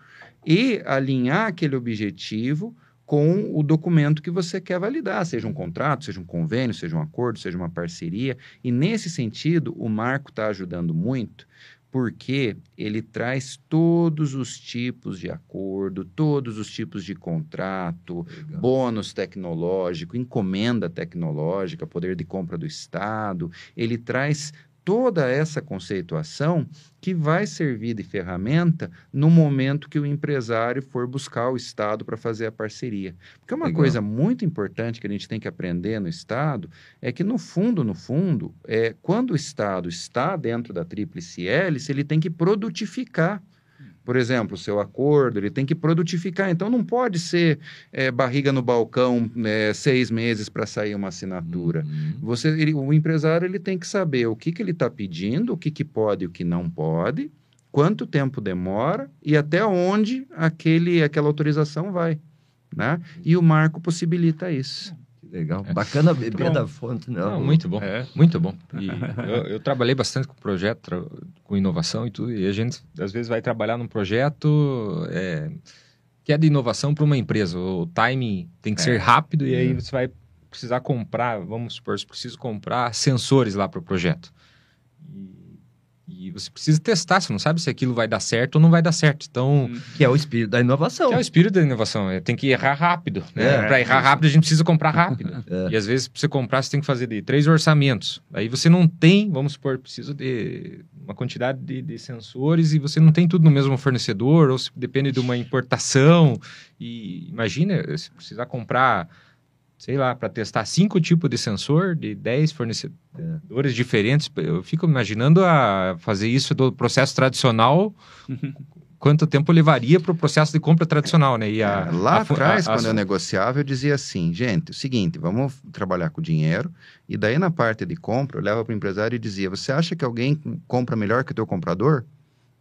e alinhar aquele objetivo com o documento que você quer validar, seja um contrato, seja um convênio, seja um acordo, seja uma parceria. E nesse sentido, o marco está ajudando muito, porque ele traz todos os tipos de acordo, todos os tipos de contrato, Legal. bônus tecnológico, encomenda tecnológica, poder de compra do Estado. Ele traz toda essa conceituação que vai servir de ferramenta no momento que o empresário for buscar o Estado para fazer a parceria. Porque uma Legal. coisa muito importante que a gente tem que aprender no Estado é que, no fundo, no fundo, é, quando o Estado está dentro da tríplice hélice, ele tem que produtificar. Por exemplo, o seu acordo, ele tem que produtificar. Então, não pode ser é, barriga no balcão é, seis meses para sair uma assinatura. Uhum. Você, ele- o empresário ele tem que saber o que, que ele está pedindo, o que, que pode e o que não pode, quanto tempo demora e até onde aquele, aquela autorização vai. Né? E o marco possibilita isso. Legal. Bacana beber bom. da fonte, não. Não, muito bom. É. Muito bom. Eu, eu trabalhei bastante com projeto, com inovação e tudo. E a gente, às vezes, vai trabalhar num projeto é, que é de inovação para uma empresa. O timing tem que ser rápido e aí É. você vai precisar comprar, vamos supor, você precisa comprar sensores lá para o projeto. E, e você precisa testar, você não sabe se aquilo vai dar certo ou não vai dar certo. Então, Que é o espírito da inovação. que é o espírito da inovação. é, Tem que errar rápido. Né? É, para errar rápido, a gente precisa comprar rápido. É. E às vezes, para você comprar, você tem que fazer de três orçamentos. Aí você não tem, vamos supor, precisa de uma quantidade de, de sensores e você não tem tudo no mesmo fornecedor, ou se depende de uma importação. E imagina, se precisar comprar, sei lá, para testar cinco tipos de sensor de 10 fornecedores diferentes. Eu fico imaginando a fazer isso do processo tradicional. Quanto tempo levaria para o processo de compra tradicional, né? E a, É, Lá a atrás, a- a- quando eu negociava, eu dizia assim, gente, é o seguinte, vamos trabalhar com dinheiro, e daí na parte de compra, eu levava para o empresário e dizia, você acha que alguém compra melhor que o teu comprador?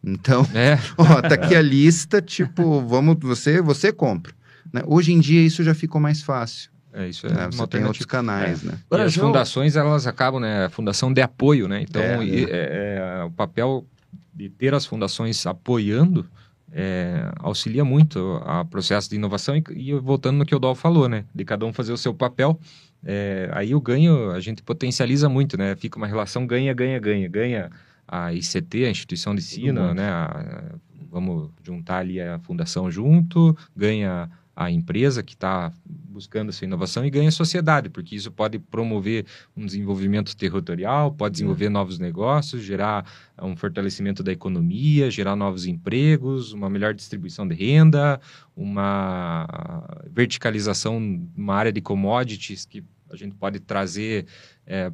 Então, É, ó, tá aqui a lista, tipo, vamos, você, você compra. né? Hoje em dia isso já ficou mais fácil, é isso. É né? uma Você tem outros canais, né? E Agora, as João- fundações, elas acabam, né? A fundação de apoio, né? Então, É, e- é, é, o papel de ter as fundações apoiando é, auxilia muito a processo de inovação e, e voltando no que o Dol falou, né? De cada um fazer o seu papel. É, aí o ganho a gente potencializa muito, né? Fica uma relação ganha, ganha, ganha. Ganha a ICT, a instituição de ensino, né? A- vamos juntar ali a fundação junto, ganha a empresa que está buscando essa inovação e ganha a sociedade, porque isso pode promover um desenvolvimento territorial, pode desenvolver novos negócios, gerar um fortalecimento da economia, gerar novos empregos, uma melhor distribuição de renda, uma verticalização numa área de commodities que a gente pode trazer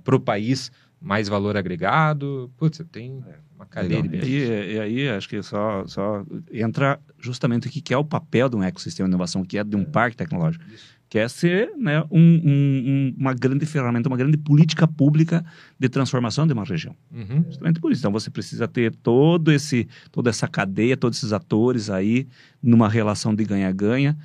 para o país mais valor agregado. Putz, tem uma cadeia E de aí, e aí acho que só, só entra justamente o que é o papel de um ecossistema de inovação, que é de um parque tecnológico, que é ser né, um- um- um- uma grande ferramenta, uma grande política pública de transformação de uma região. Uhum. Justamente por isso. Então você precisa ter todo esse, toda essa cadeia, todos esses atores aí numa relação de ganha-ganha.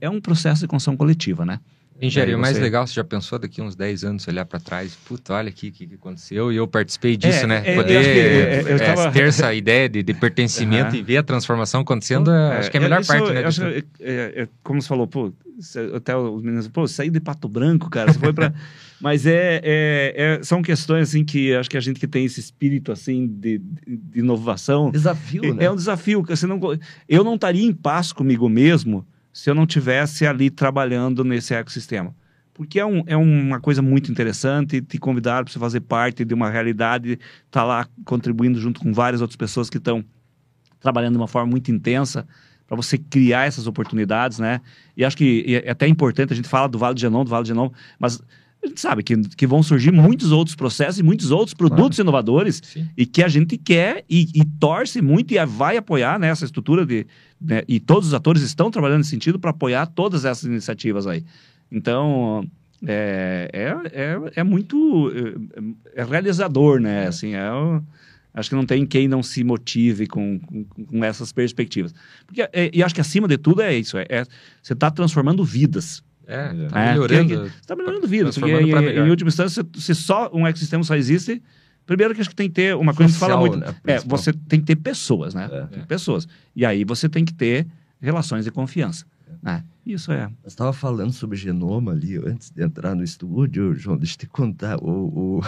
É um processo de construção coletiva, né? Engenharia, o mais você- legal, você já pensou daqui uns 10 anos olhar para trás, puta, olha aqui o que, que aconteceu, e eu participei disso, É, né? é, eu Poder é, eu é, tava- ter essa ideia de, de pertencimento Aham. e ver a transformação acontecendo, é, acho que é a melhor isso, parte, né? eu acho é, é, como você falou, pô, até os meninos, pô, saí de Pato Branco, cara, você foi pra... Mas é, é- é- são questões, assim, que acho que a gente que tem esse espírito, assim, de, de- inovação... Desafio, né? É um desafio, que você não, eu não estaria em paz comigo mesmo se eu não tivesse ali trabalhando nesse ecossistema. Porque é, um, é uma coisa muito interessante te convidar para você fazer parte de uma realidade, estar lá contribuindo junto com várias outras pessoas que estão trabalhando de uma forma muito intensa para você criar essas oportunidades, né? E acho que e é até importante, a gente fala do Vale do Genom, do Vale do Genom, mas a gente sabe que, que vão surgir muitos outros processos e muitos outros produtos inovadores Sim. e que a gente quer e, e torce muito e vai apoiar né, essa estrutura de né, e todos os atores estão trabalhando nesse sentido para apoiar todas essas iniciativas aí. Então é, é, é, é muito é, é realizador, né? Assim, é acho que não tem quem não se motive com, com, com essas perspectivas. Porque, é, e acho que acima de tudo é isso: é, é- você está transformando vidas. É, É, tá melhorando. que- Você está melhorando vidas. Porque, em, em última instância, se, se só um ecossistema só existe, primeiro que acho que tem que ter uma coisa que se fala Social, muito. né, é, você tem que ter pessoas, né? É. Tem pessoas. E aí você tem que ter relações de confiança. né? Isso é. Nós estava falando sobre genoma ali antes de entrar no estúdio, João, deixa eu te contar. O, o,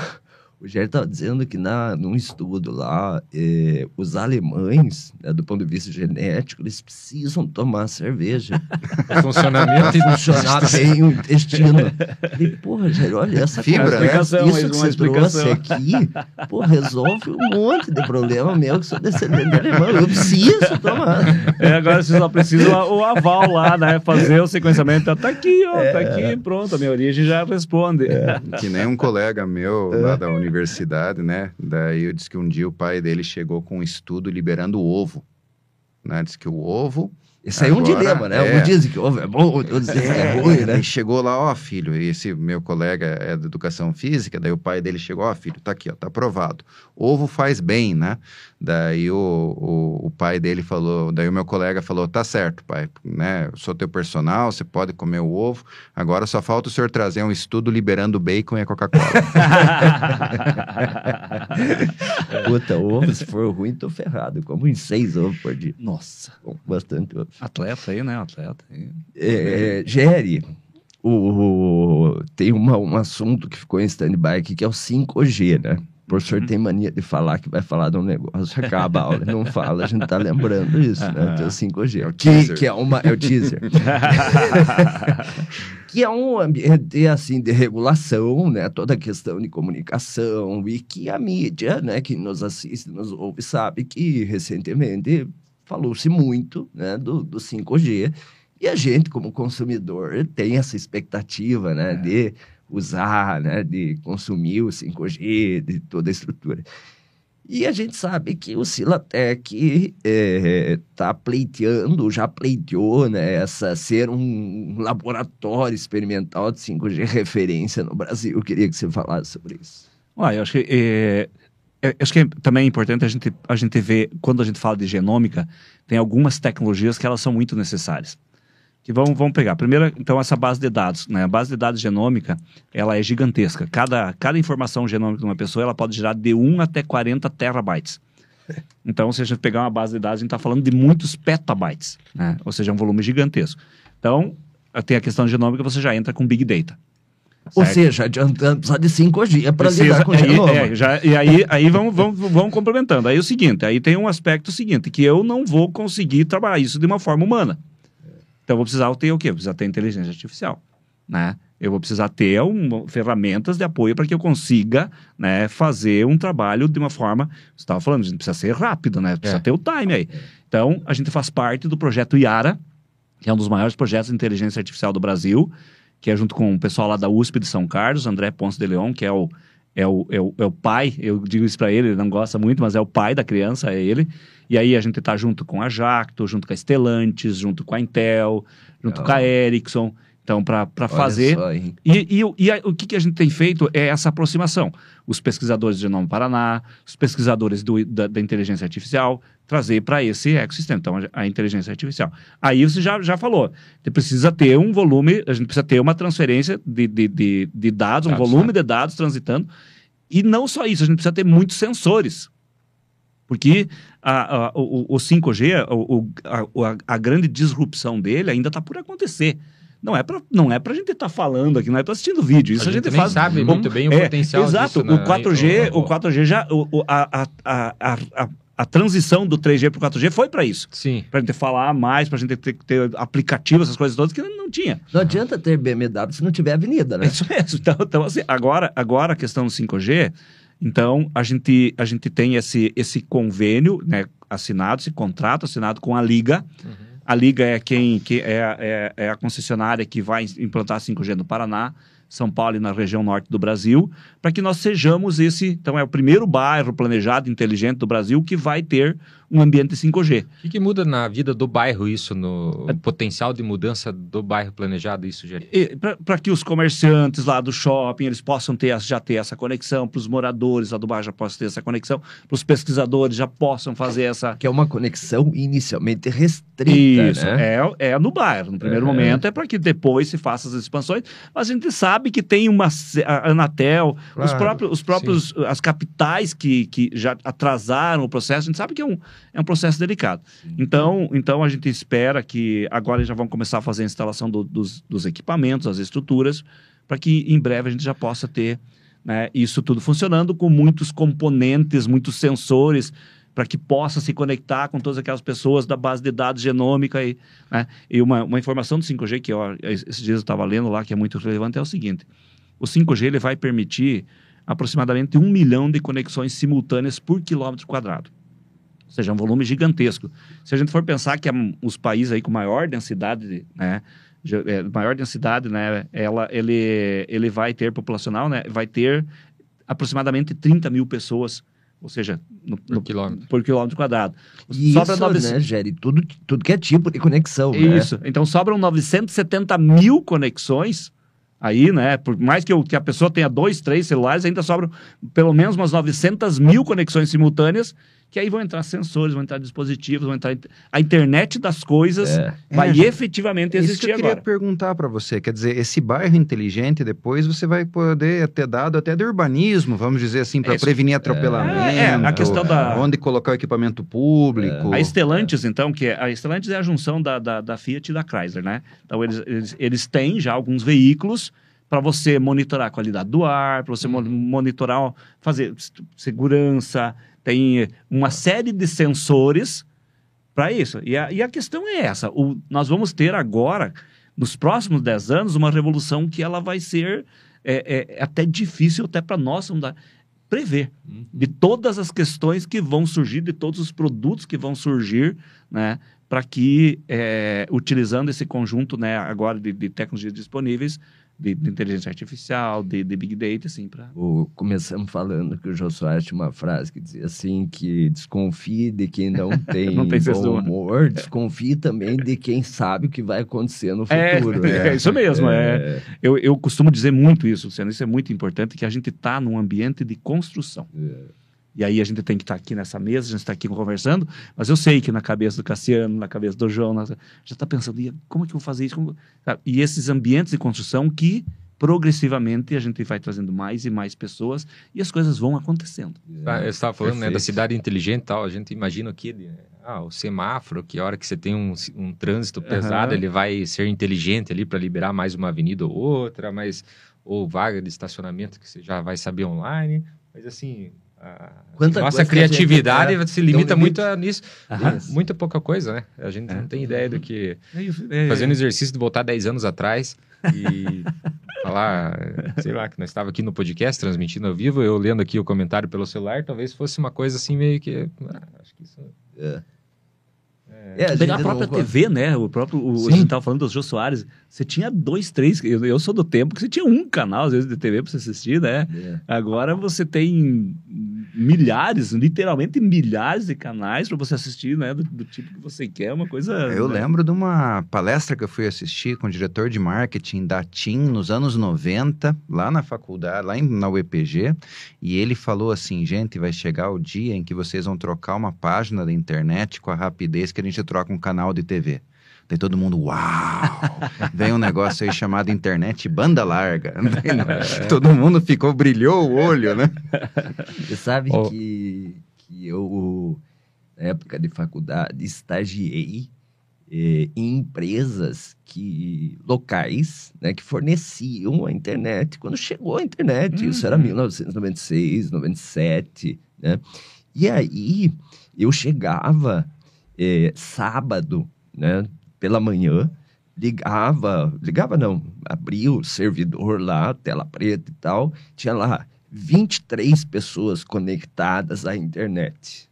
o Jair estava dizendo que na, num estudo lá, eh, os alemães, né, do ponto de vista genético, eles precisam tomar cerveja O funcionamento funcionar bem o intestino. Falei, porra, Jair, olha essa Fibra, coisa, né? Explicação, Isso que uma você explicação. trouxe aqui, pô, resolve um monte de problema meu que sou descendente de alemão. Eu preciso tomar. É, agora você só precisa o aval lá, né? Fazer o sequenciamento. Tá aqui, ó. Tá É. aqui, pronto. A minha origem já responde. Que nem um colega meu lá da universidade, né? Daí eu disse que um dia o pai dele chegou com um estudo liberando o ovo. Né? Diz que o ovo. Isso aí é um dilema, né? é. Um dizem que ovo é bom, outros dizem que é ruim, né? Daí chegou lá, ó, filho, e esse meu colega é da educação física, daí o pai dele chegou, ó, filho, tá aqui, ó, tá aprovado. Ovo faz bem, né? Daí o, o, o pai dele falou, daí o meu colega falou, tá certo, pai, né? Eu sou teu personal, você pode comer o ovo, agora só falta o senhor trazer um estudo liberando o bacon e a Coca-Cola. Puta, ovo, se for ruim, tô ferrado. Eu como em seis ovos por dia. Nossa. Como bastante ovo. Atleta aí, né? Atleta aí. É, é, Gere, o, o- tem uma, um assunto que ficou em stand-by aqui, que é o 5G, né? O professor Uhum. tem mania de falar que vai falar de um negócio, acaba a aula, não fala, a gente tá lembrando isso, né? Tem o 5G. É o que, teaser. que é uma. É o teaser. que é um ambiente assim de regulação, né? Toda a questão de comunicação e que a mídia, né, que nos assiste, nos ouve, sabe que recentemente falou-se muito, né, do, do 5G e a gente como consumidor tem essa expectativa, né, de usar, né, de consumir o 5G, de toda a estrutura. E a gente sabe que o Silatec está pleiteando, já pleiteou, né, essa ser um laboratório experimental de 5G referência no Brasil. Eu queria que você falasse sobre isso. Olha, eu acho que, é, é, acho que é também importante a gente, a gente ver, quando a gente fala de genômica, tem algumas tecnologias que elas são muito necessárias. Que vamos, vamos pegar. Primeiro, então, essa base de dados. Né? A base de dados genômica, ela é gigantesca. Cada, cada informação genômica de uma pessoa, ela pode gerar de 1 até 40 terabytes. Então, se a gente pegar uma base de dados, a gente está falando de muitos petabytes, né? ou seja, um volume gigantesco. Então, tem a questão genômica, você já entra com Big Data. Ou certo? seja, adiantando, precisa de 5G para Precisa- lidar com o aí- genoma. é, já- e aí, aí vamos, vamos, vamos complementando. Aí é o seguinte, aí tem um aspecto seguinte, que eu não vou conseguir trabalhar isso de uma forma humana. Então eu vou precisar ter o quê? Eu vou precisar ter inteligência artificial, né? Eu vou precisar ter um, ferramentas de apoio para que eu consiga né, fazer um trabalho de uma forma. Você estava falando, a gente precisa ser rápido, né? Precisa É. ter o time aí. Então, a gente faz parte do projeto IARA, que é um dos maiores projetos de inteligência artificial do Brasil, que é junto com o pessoal lá da USP de São Carlos, André Ponce de Leon, que é o, é o, é o, é o pai, eu digo isso para ele, ele não gosta muito, mas é o pai da criança, é ele. E aí a gente está junto com a Jacto, junto com a Stellantis, junto com a Intel, junto Legal. com a Ericsson. Então, para fazer só, e, e o- e a- o que, que a gente tem feito é essa aproximação. Os pesquisadores do Genoma Paraná, os pesquisadores do- da, da inteligência artificial, trazer para esse ecossistema. Então, a, a inteligência artificial. Aí você já, já falou, você precisa ter um volume, a gente precisa ter uma transferência de, de, de, de dados, um Dados, volume de dados transitando. E não só isso, a gente precisa ter muitos sensores. Porque a, a- o, o 5G, o, a- a grande disrupção dele ainda está por acontecer. Não é para não é pra gente estar falando aqui, não é para assistindo vídeo. Isso a gente, nem faz. sabe o- muito bem o é, potencial Exato. disso, né? O 4G, o 4G já. O, o- a, a, a, a, a, a transição do 3G para o 4G foi para isso. Sim. Para a gente falar mais, para a gente ter, ter aplicativo, essas coisas todas que não tinha. Não adianta ter BMW se não tiver avenida, É né? isso mesmo. Então, então, assim, agora, agora a questão do 5G, então a gente, a gente tem esse, esse convênio né, assinado, esse contrato assinado com a Liga. Uhum. A Liga é quem que é, é, é a concessionária que vai implantar 5G no Paraná, São Paulo e na região norte do Brasil, para que nós sejamos esse. Então, é o primeiro bairro planejado inteligente do Brasil que vai ter um ambiente 5G. O que, que muda na vida do bairro isso, no o potencial de mudança do bairro planejado, isso, Jerry? Para que os comerciantes lá do shopping eles possam ter, já ter essa conexão, para os moradores lá do bairro já possam ter essa conexão, para os pesquisadores já possam fazer essa. Que é uma conexão inicialmente restrita, Isso, né? é, é no bairro. No primeiro É. momento é para que depois se faça as expansões, mas a gente sabe que tem uma. A Anatel, os Claro, próprios, os próprios as capitais que, que já atrasaram o processo, a gente sabe que é um, é um processo delicado. Então, então a gente espera que agora eles já vão começar a fazer a instalação do- dos, dos equipamentos, das estruturas, para que em breve a gente já possa ter né, isso tudo funcionando com muitos componentes, muitos sensores, para que possa se conectar com todas aquelas pessoas da base de dados genômica. E, né? e uma, uma informação do 5G que eu, esses dias eu estava lendo lá, que é muito relevante, é o seguinte: o 5G ele vai permitir aproximadamente um milhão de conexões simultâneas por quilômetro quadrado. Ou seja, é um volume gigantesco. Se a gente for pensar que é os países aí com maior densidade, né, é, maior densidade, né, ela, ele, ele vai ter populacional, né, vai ter aproximadamente 30 mil pessoas, ou seja, no, Por no- quilômetro. por quilômetro quadrado. E Sobra isso, 900 né, Gere? Tudo, tudo que é tipo de conexão, né? Isso. Então sobram 970 mil conexões. Aí, né? Por mais que, eu- que a pessoa tenha dois, três celulares, ainda sobram pelo menos umas 900 mil conexões simultâneas, que aí vão entrar sensores, vão entrar dispositivos, vão entrar. A internet das coisas É. vai É, efetivamente É isso que existir eu queria agora. perguntar para você. Quer dizer, esse bairro inteligente, depois você vai poder ter dado até de urbanismo, vamos dizer assim, para Isso. prevenir atropelamento. É, é, a questão da- Onde colocar o equipamento público. A Stellantis, então, que é, a Stellantis é a junção da, da, da Fiat e da Chrysler, né? Então, eles, eles, eles têm já alguns veículos para você monitorar a qualidade do ar, para você mo- monitorar, fazer segurança, tem uma série de sensores para isso. E a, e a questão é essa: o, nós vamos ter agora, nos próximos 10 anos, uma revolução que ela vai ser é, é, até difícil, até para nós, não dá, prever de todas as questões que vão surgir, de todos os produtos que vão surgir, né, para que, é, utilizando esse conjunto, né, agora de, de tecnologias disponíveis, de, de inteligência artificial, de, de big data, assim, para... Começamos falando que o Jô Soares tinha uma frase que dizia assim, que desconfie de quem não tem, Não tem bom humor. humor, desconfie também de quem sabe o que vai acontecer no É, futuro. né? é isso mesmo, é. Eu, eu costumo dizer muito isso, Luciano, isso é muito importante, que a gente está num ambiente de construção. E aí a gente tem que estar aqui nessa mesa, a gente está aqui conversando, mas eu sei que na cabeça do Cassiano, na cabeça do João, na- já está pensando, "E como é que eu vou fazer isso? Como-"? E esses ambientes de construção que progressivamente a gente vai trazendo mais e mais pessoas e as coisas vão acontecendo. Ah, Eu estava falando né, da cidade inteligente e tal, a gente imagina aqui, de- ah, o semáforo, que a hora que você tem um, um trânsito pesado, Aham. ele vai ser inteligente ali para liberar mais uma avenida ou outra, mas ou vaga de estacionamento que você já vai saber online, mas assim, Quanta nossa a gente- criatividade é, se limita um muito a nisso, Aham. muita pouca coisa, né? A gente É. não tem ideia do que É, fazendo exercício de voltar 10 anos atrás e falar, sei lá, que nós estava aqui no podcast transmitindo ao vivo, eu lendo aqui o comentário pelo celular, talvez fosse uma coisa assim meio que, ah, acho que isso É. É, a Pegar a gente própria não- TV, né? O próprio. O, a gente tava falando do Jô Soares. Você tinha dois, três. Eu, eu sou do tempo que você tinha um canal, às vezes, de TV pra você assistir, né? É. Agora você tem milhares, literalmente milhares de canais para você assistir, né? Do, do tipo que você quer, uma coisa. Eu né? lembro de uma palestra que eu fui assistir com o diretor de marketing da TIM nos anos 90, lá na faculdade, lá em- na UEPG, e ele falou assim, gente, vai chegar o dia em que vocês vão trocar uma página da internet com a rapidez que a gente troca um canal de TV. Daí todo mundo, uau! Vem um negócio aí chamado internet banda larga. Todo mundo ficou, brilhou o olho, né? Você sabe Ó. que, que eu, na época de faculdade, estagiei eh, em empresas que, locais né, que forneciam a internet quando chegou a internet. Isso era Uhum. 1996, 97, né? E aí eu chegava eh, sábado, né, pela manhã, ligava, ligava não, abria o servidor lá, tela preta e tal, tinha lá 23 pessoas conectadas à internet.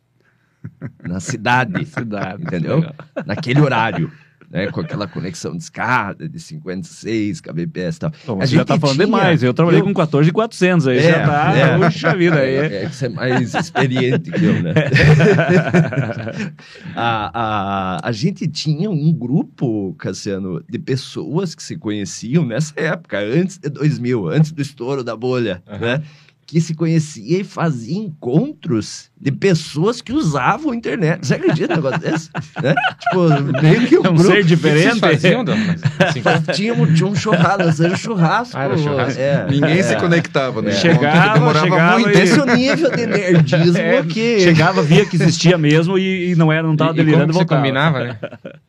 Na cidade, Cidade. Entendeu? Naquele horário, né? Com aquela conexão de escada de 56 kbps e tal. Bom, A você já gente tá falando tinha- demais. Eu trabalhei eu- com 14,400 aí. É, já tá. é. Puxa vida aí. É, é que você é mais experiente que eu, né? a, a, a gente tinha um grupo, Cassiano, de pessoas que se conheciam nessa época, antes de 2000, antes do estouro da bolha, Aham. né? Que se conhecia e fazia encontros de pessoas que usavam a internet. Você acredita num negócio desse? Né? Tipo, meio que um, É um grupo. ser O diferente. faziam, Dom? Assim, Tinha, um- tinha um churrasco, nós era churrasco. Ah, era churrasco. é, Ninguém é. se conectava, né? Chegava, Demorava chegava muito. e- Esse é o nível de nerdismo É, que Chegava, via que existia mesmo e, e não era, não tava e, e como delirando e você combinava, né?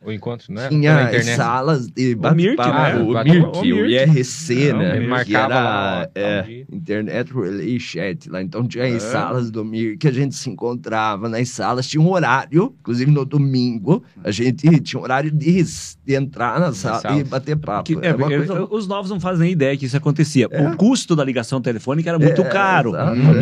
O encontro, né? tinha salas de O Mirk, bate-papo, né? o Bate- Mirk, o o Mirk. IRC, Não, né? marcava era, lá, é. Internet Relay Chat lá. Então tinha as É. salas do Mirk que a gente se encontrava nas salas. Tinha um horário, inclusive no domingo, a gente tinha um horário de, de entrar na sala e bater papo. Que- é, coisa- os novos não fazem nem ideia que isso acontecia. É. O custo da ligação telefônica era muito É, caro.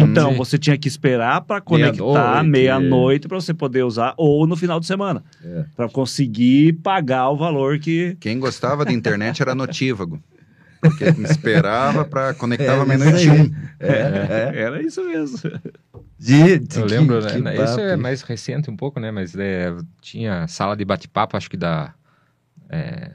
Então, você tinha que esperar para conectar Meia-noite, meia-noite para você poder usar, ou no final de semana, É. para conseguir pagar o valor que. Quem gostava da internet era notívago. Porque esperava para conectava É, meia-noite um. É, é. Era isso mesmo. Gente, Eu que- lembro, que né? Isso é mais recente um pouco, né? Mas é, tinha sala de bate-papo, acho que da. É,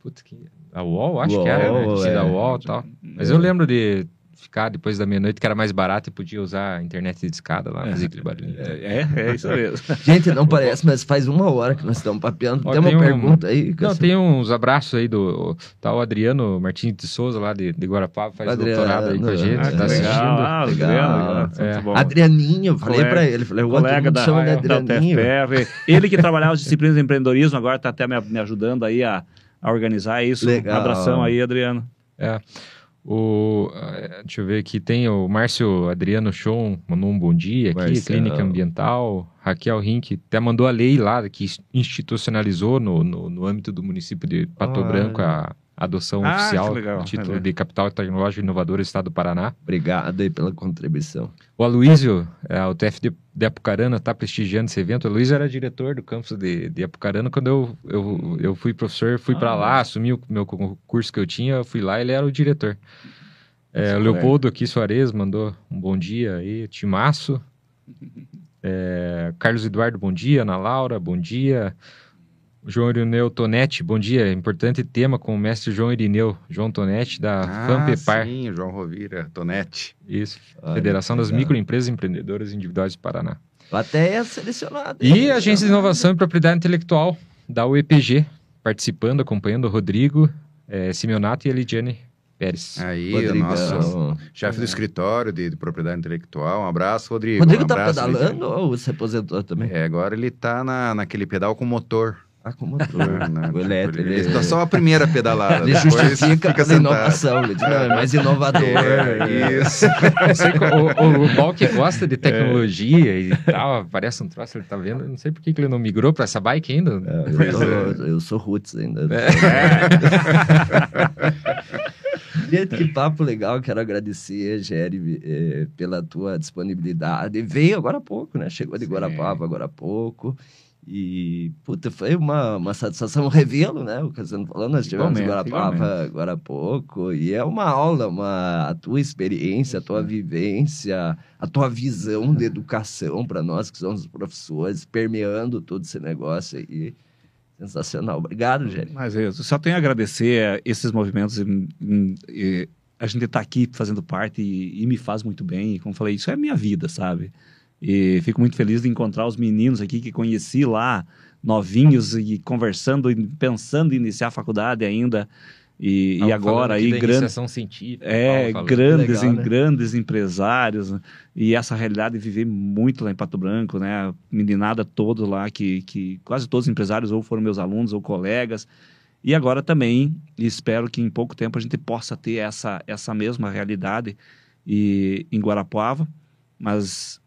putz, que, da UOL, acho que era, né? UOL, da é. UOL e tal. Mas É. eu lembro de ficar depois da meia-noite, que era mais barato e podia usar a internet de escada lá, É. fazer aquele barulhinho. É, é isso mesmo. Gente, não parece, mas faz uma hora que nós estamos papeando. Ó, tem uma tem um- pergunta aí, Não, Cassiano? tem uns abraços aí do tal Adriano Martins de Souza, lá de, de Guarapava, faz Adriano, doutorado aí com a gente, ah, tá que assistindo. legal. Ah, Legal. Adriano, É. Adrianinho, falei Colega- pra ele, falei, o colega da, chama de da Adrianinho. UTFPR. Ele que trabalhava as disciplinas de empreendedorismo, agora está até me, me ajudando aí a, a organizar isso. Legal. Um abração aí, Adriano. É. O, eh, deixa eu ver aqui, tem o Márcio Adriano Chon, mandou um bom dia aqui, Marcial. Clínica Ambiental. Raquel Rink até mandou a lei lá que institucionalizou no, no, no âmbito do município de Pato Ah. Branco a adoção Ah, oficial do título É. de capital tecnológico inovador do estado do Paraná. Obrigado aí pela contribuição. O Aloysio, é, o TF de, de Apucarana, está prestigiando esse evento. O Aloysio era diretor do campus de, de Apucarana quando eu, eu, eu fui professor, fui para Ah. lá, assumi o meu concurso que eu tinha, eu fui lá ele era o diretor. É, o Leopoldo aqui Soares mandou um bom dia aí, Timaço. É, Carlos Eduardo, bom dia. Ana Laura, bom dia. João Irineu Tonetti, bom dia. Importante tema com o mestre João Irineu, João Tonetti, da Ah, FAMPEPAR. sim, João Rovira, Tonete. Isso, Olha, Federação das. Microempresas Empreendedoras Individuais do Paraná. Plateia selecionada. E a Agência de Inovação e Propriedade Intelectual da UEPG, participando, acompanhando o Rodrigo, eh, Simeonato e a Lidiane Pérez. Aí, Rodrigão. o nosso chefe do escritório de, de propriedade intelectual. Um abraço, Rodrigo. Rodrigo um tá pedalando ou se aposentou também? É, agora ele tá na, naquele pedal com motor. Ah, como motor? O Tipo, elétrico. ele tá só a primeira pedalada. Ele justifica fica sentado. inovação. Ele diz, não, é mais inovador. É, isso. Não sei, o, o, Bal que gosta de tecnologia e tal, parece um troço, ele tá vendo. Não sei por que, ele não migrou pra essa bike ainda. É, eu, sou, eu sou roots ainda. É. Gente, que papo legal. Quero agradecer, Jerry, eh, pela tua disponibilidade. Veio agora há pouco, né? Chegou de Sim. Guarapava agora há pouco. E, puta, foi uma, uma satisfação revê-lo, né? O Cassiano falou, nós estivemos em Igualmente, Guarapava agora há pouco. E é uma aula, uma, a tua experiência, a tua vivência, a tua visão de educação para nós que somos professores, permeando todo esse negócio aí. Sensacional. Obrigado, Jerry. Mas eu só tenho a agradecer esses movimentos. e- e- e a gente está aqui fazendo parte e, e me faz muito bem. E como falei, isso é minha vida, sabe? E fico muito feliz de encontrar os meninos aqui que conheci lá, novinhos e conversando e pensando em iniciar a faculdade ainda. E, e agora aí grandes científica. é, grandes, Legal, em, né? grandes empresários, né? e essa realidade de viver muito lá em Pato Branco, né? Meninada toda lá, que, que quase todos os empresários ou foram meus alunos ou colegas. E agora também, espero que em pouco tempo a gente possa ter essa, essa mesma realidade e, em Guarapuava. Mas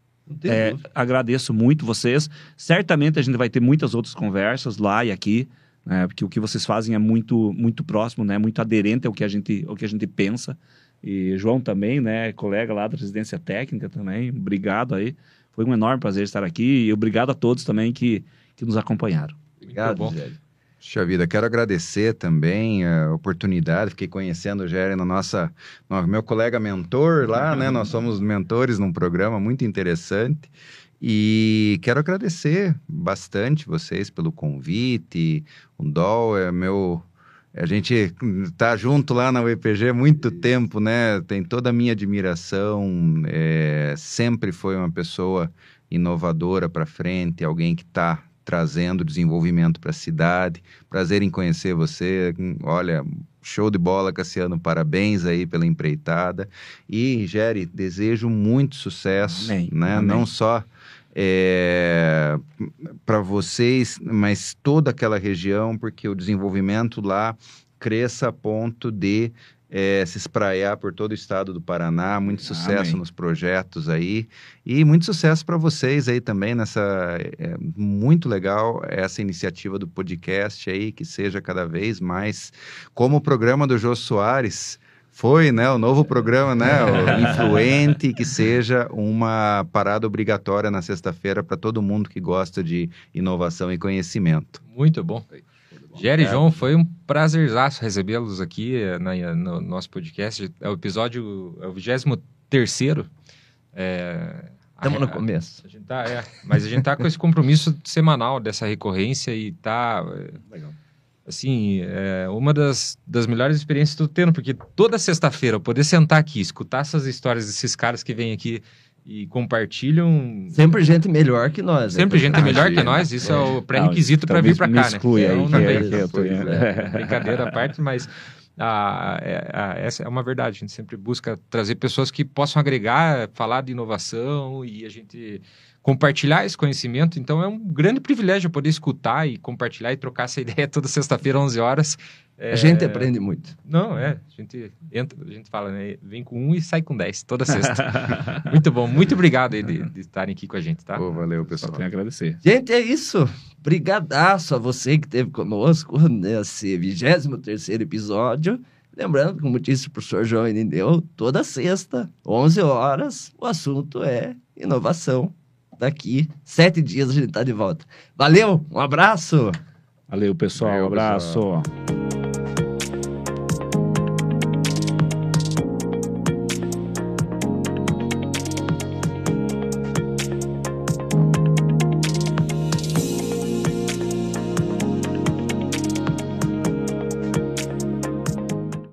é, agradeço muito vocês. Certamente a gente vai ter muitas outras conversas lá e aqui, né? Porque o que vocês fazem é muito, muito próximo, né? Muito aderente ao que a gente, ao que a gente pensa. E João também, né? Colega lá da residência técnica também. Obrigado aí. Foi um enorme prazer estar aqui e obrigado a todos também que, que nos acompanharam. Obrigado, bom. Jerry. Puxa vida, quero agradecer também a oportunidade, fiquei conhecendo o Géry na nossa, no meu colega mentor lá, né? Nós somos mentores num programa muito interessante. E quero agradecer bastante vocês pelo convite. O Dol é meu. A gente tá junto lá na UEPG há muito tempo, né? Tem toda a minha admiração. é, sempre foi uma pessoa inovadora para frente, alguém que está trazendo desenvolvimento para a cidade. Prazer em conhecer você. Olha, show de bola, Cassiano. Parabéns aí pela empreitada. E, Gere, desejo muito sucesso, Amém, né? amém. Não só para vocês, mas toda aquela região, porque o desenvolvimento lá cresça a ponto de eh, se espraiar por todo o estado do Paraná. Muito sucesso Amém. nos projetos aí. E muito sucesso para vocês aí também nessa. É muito legal essa iniciativa do podcast aí, que seja cada vez mais como o programa do Jô Soares. Foi, né? O novo programa, né? O Influente, que seja uma parada obrigatória na sexta-feira para todo mundo que gosta de inovação e conhecimento. Muito bom. Jerry e João, foi um prazerzaço recebê-los aqui eh, na- no nosso podcast. É o episódio, é o 23º. É, Estamos no a- começo. A gente tá, é, mas a gente tá com esse compromisso semanal dessa recorrência e tá, é, assim, é uma das, das melhores experiências que eu tô tendo, porque toda sexta-feira eu poder sentar aqui, escutar essas histórias desses caras que vêm aqui e compartilham. Sempre gente melhor que nós. Sempre né? gente melhor que nós, isso é o pré-requisito Então, para vir para cá, né? exclui aí, Então, que não é- que é, brincadeira à parte, mas ah, é- ah, essa é uma verdade. A gente sempre busca trazer pessoas que possam agregar, falar de inovação e a gente compartilhar esse conhecimento. Então é um grande privilégio poder escutar e compartilhar e trocar essa ideia toda sexta-feira, 11 horas. É, A gente aprende muito. Não, é. A gente, entra, a gente fala, né? Vem com um e sai com 10 toda sexta. muito bom. Muito obrigado aí de, de estarem aqui com a gente, tá? Pô, valeu, Só pessoal. tenho a agradecer. Gente, é isso. Brigadaço a você que esteve conosco nesse 23 episódio. Lembrando, como disse o professor João Inindeu, toda sexta, 11 horas, o assunto é inovação. Daqui, sete dias a gente está de volta. Valeu, um abraço! Valeu, pessoal. Valeu, abraço. pessoal.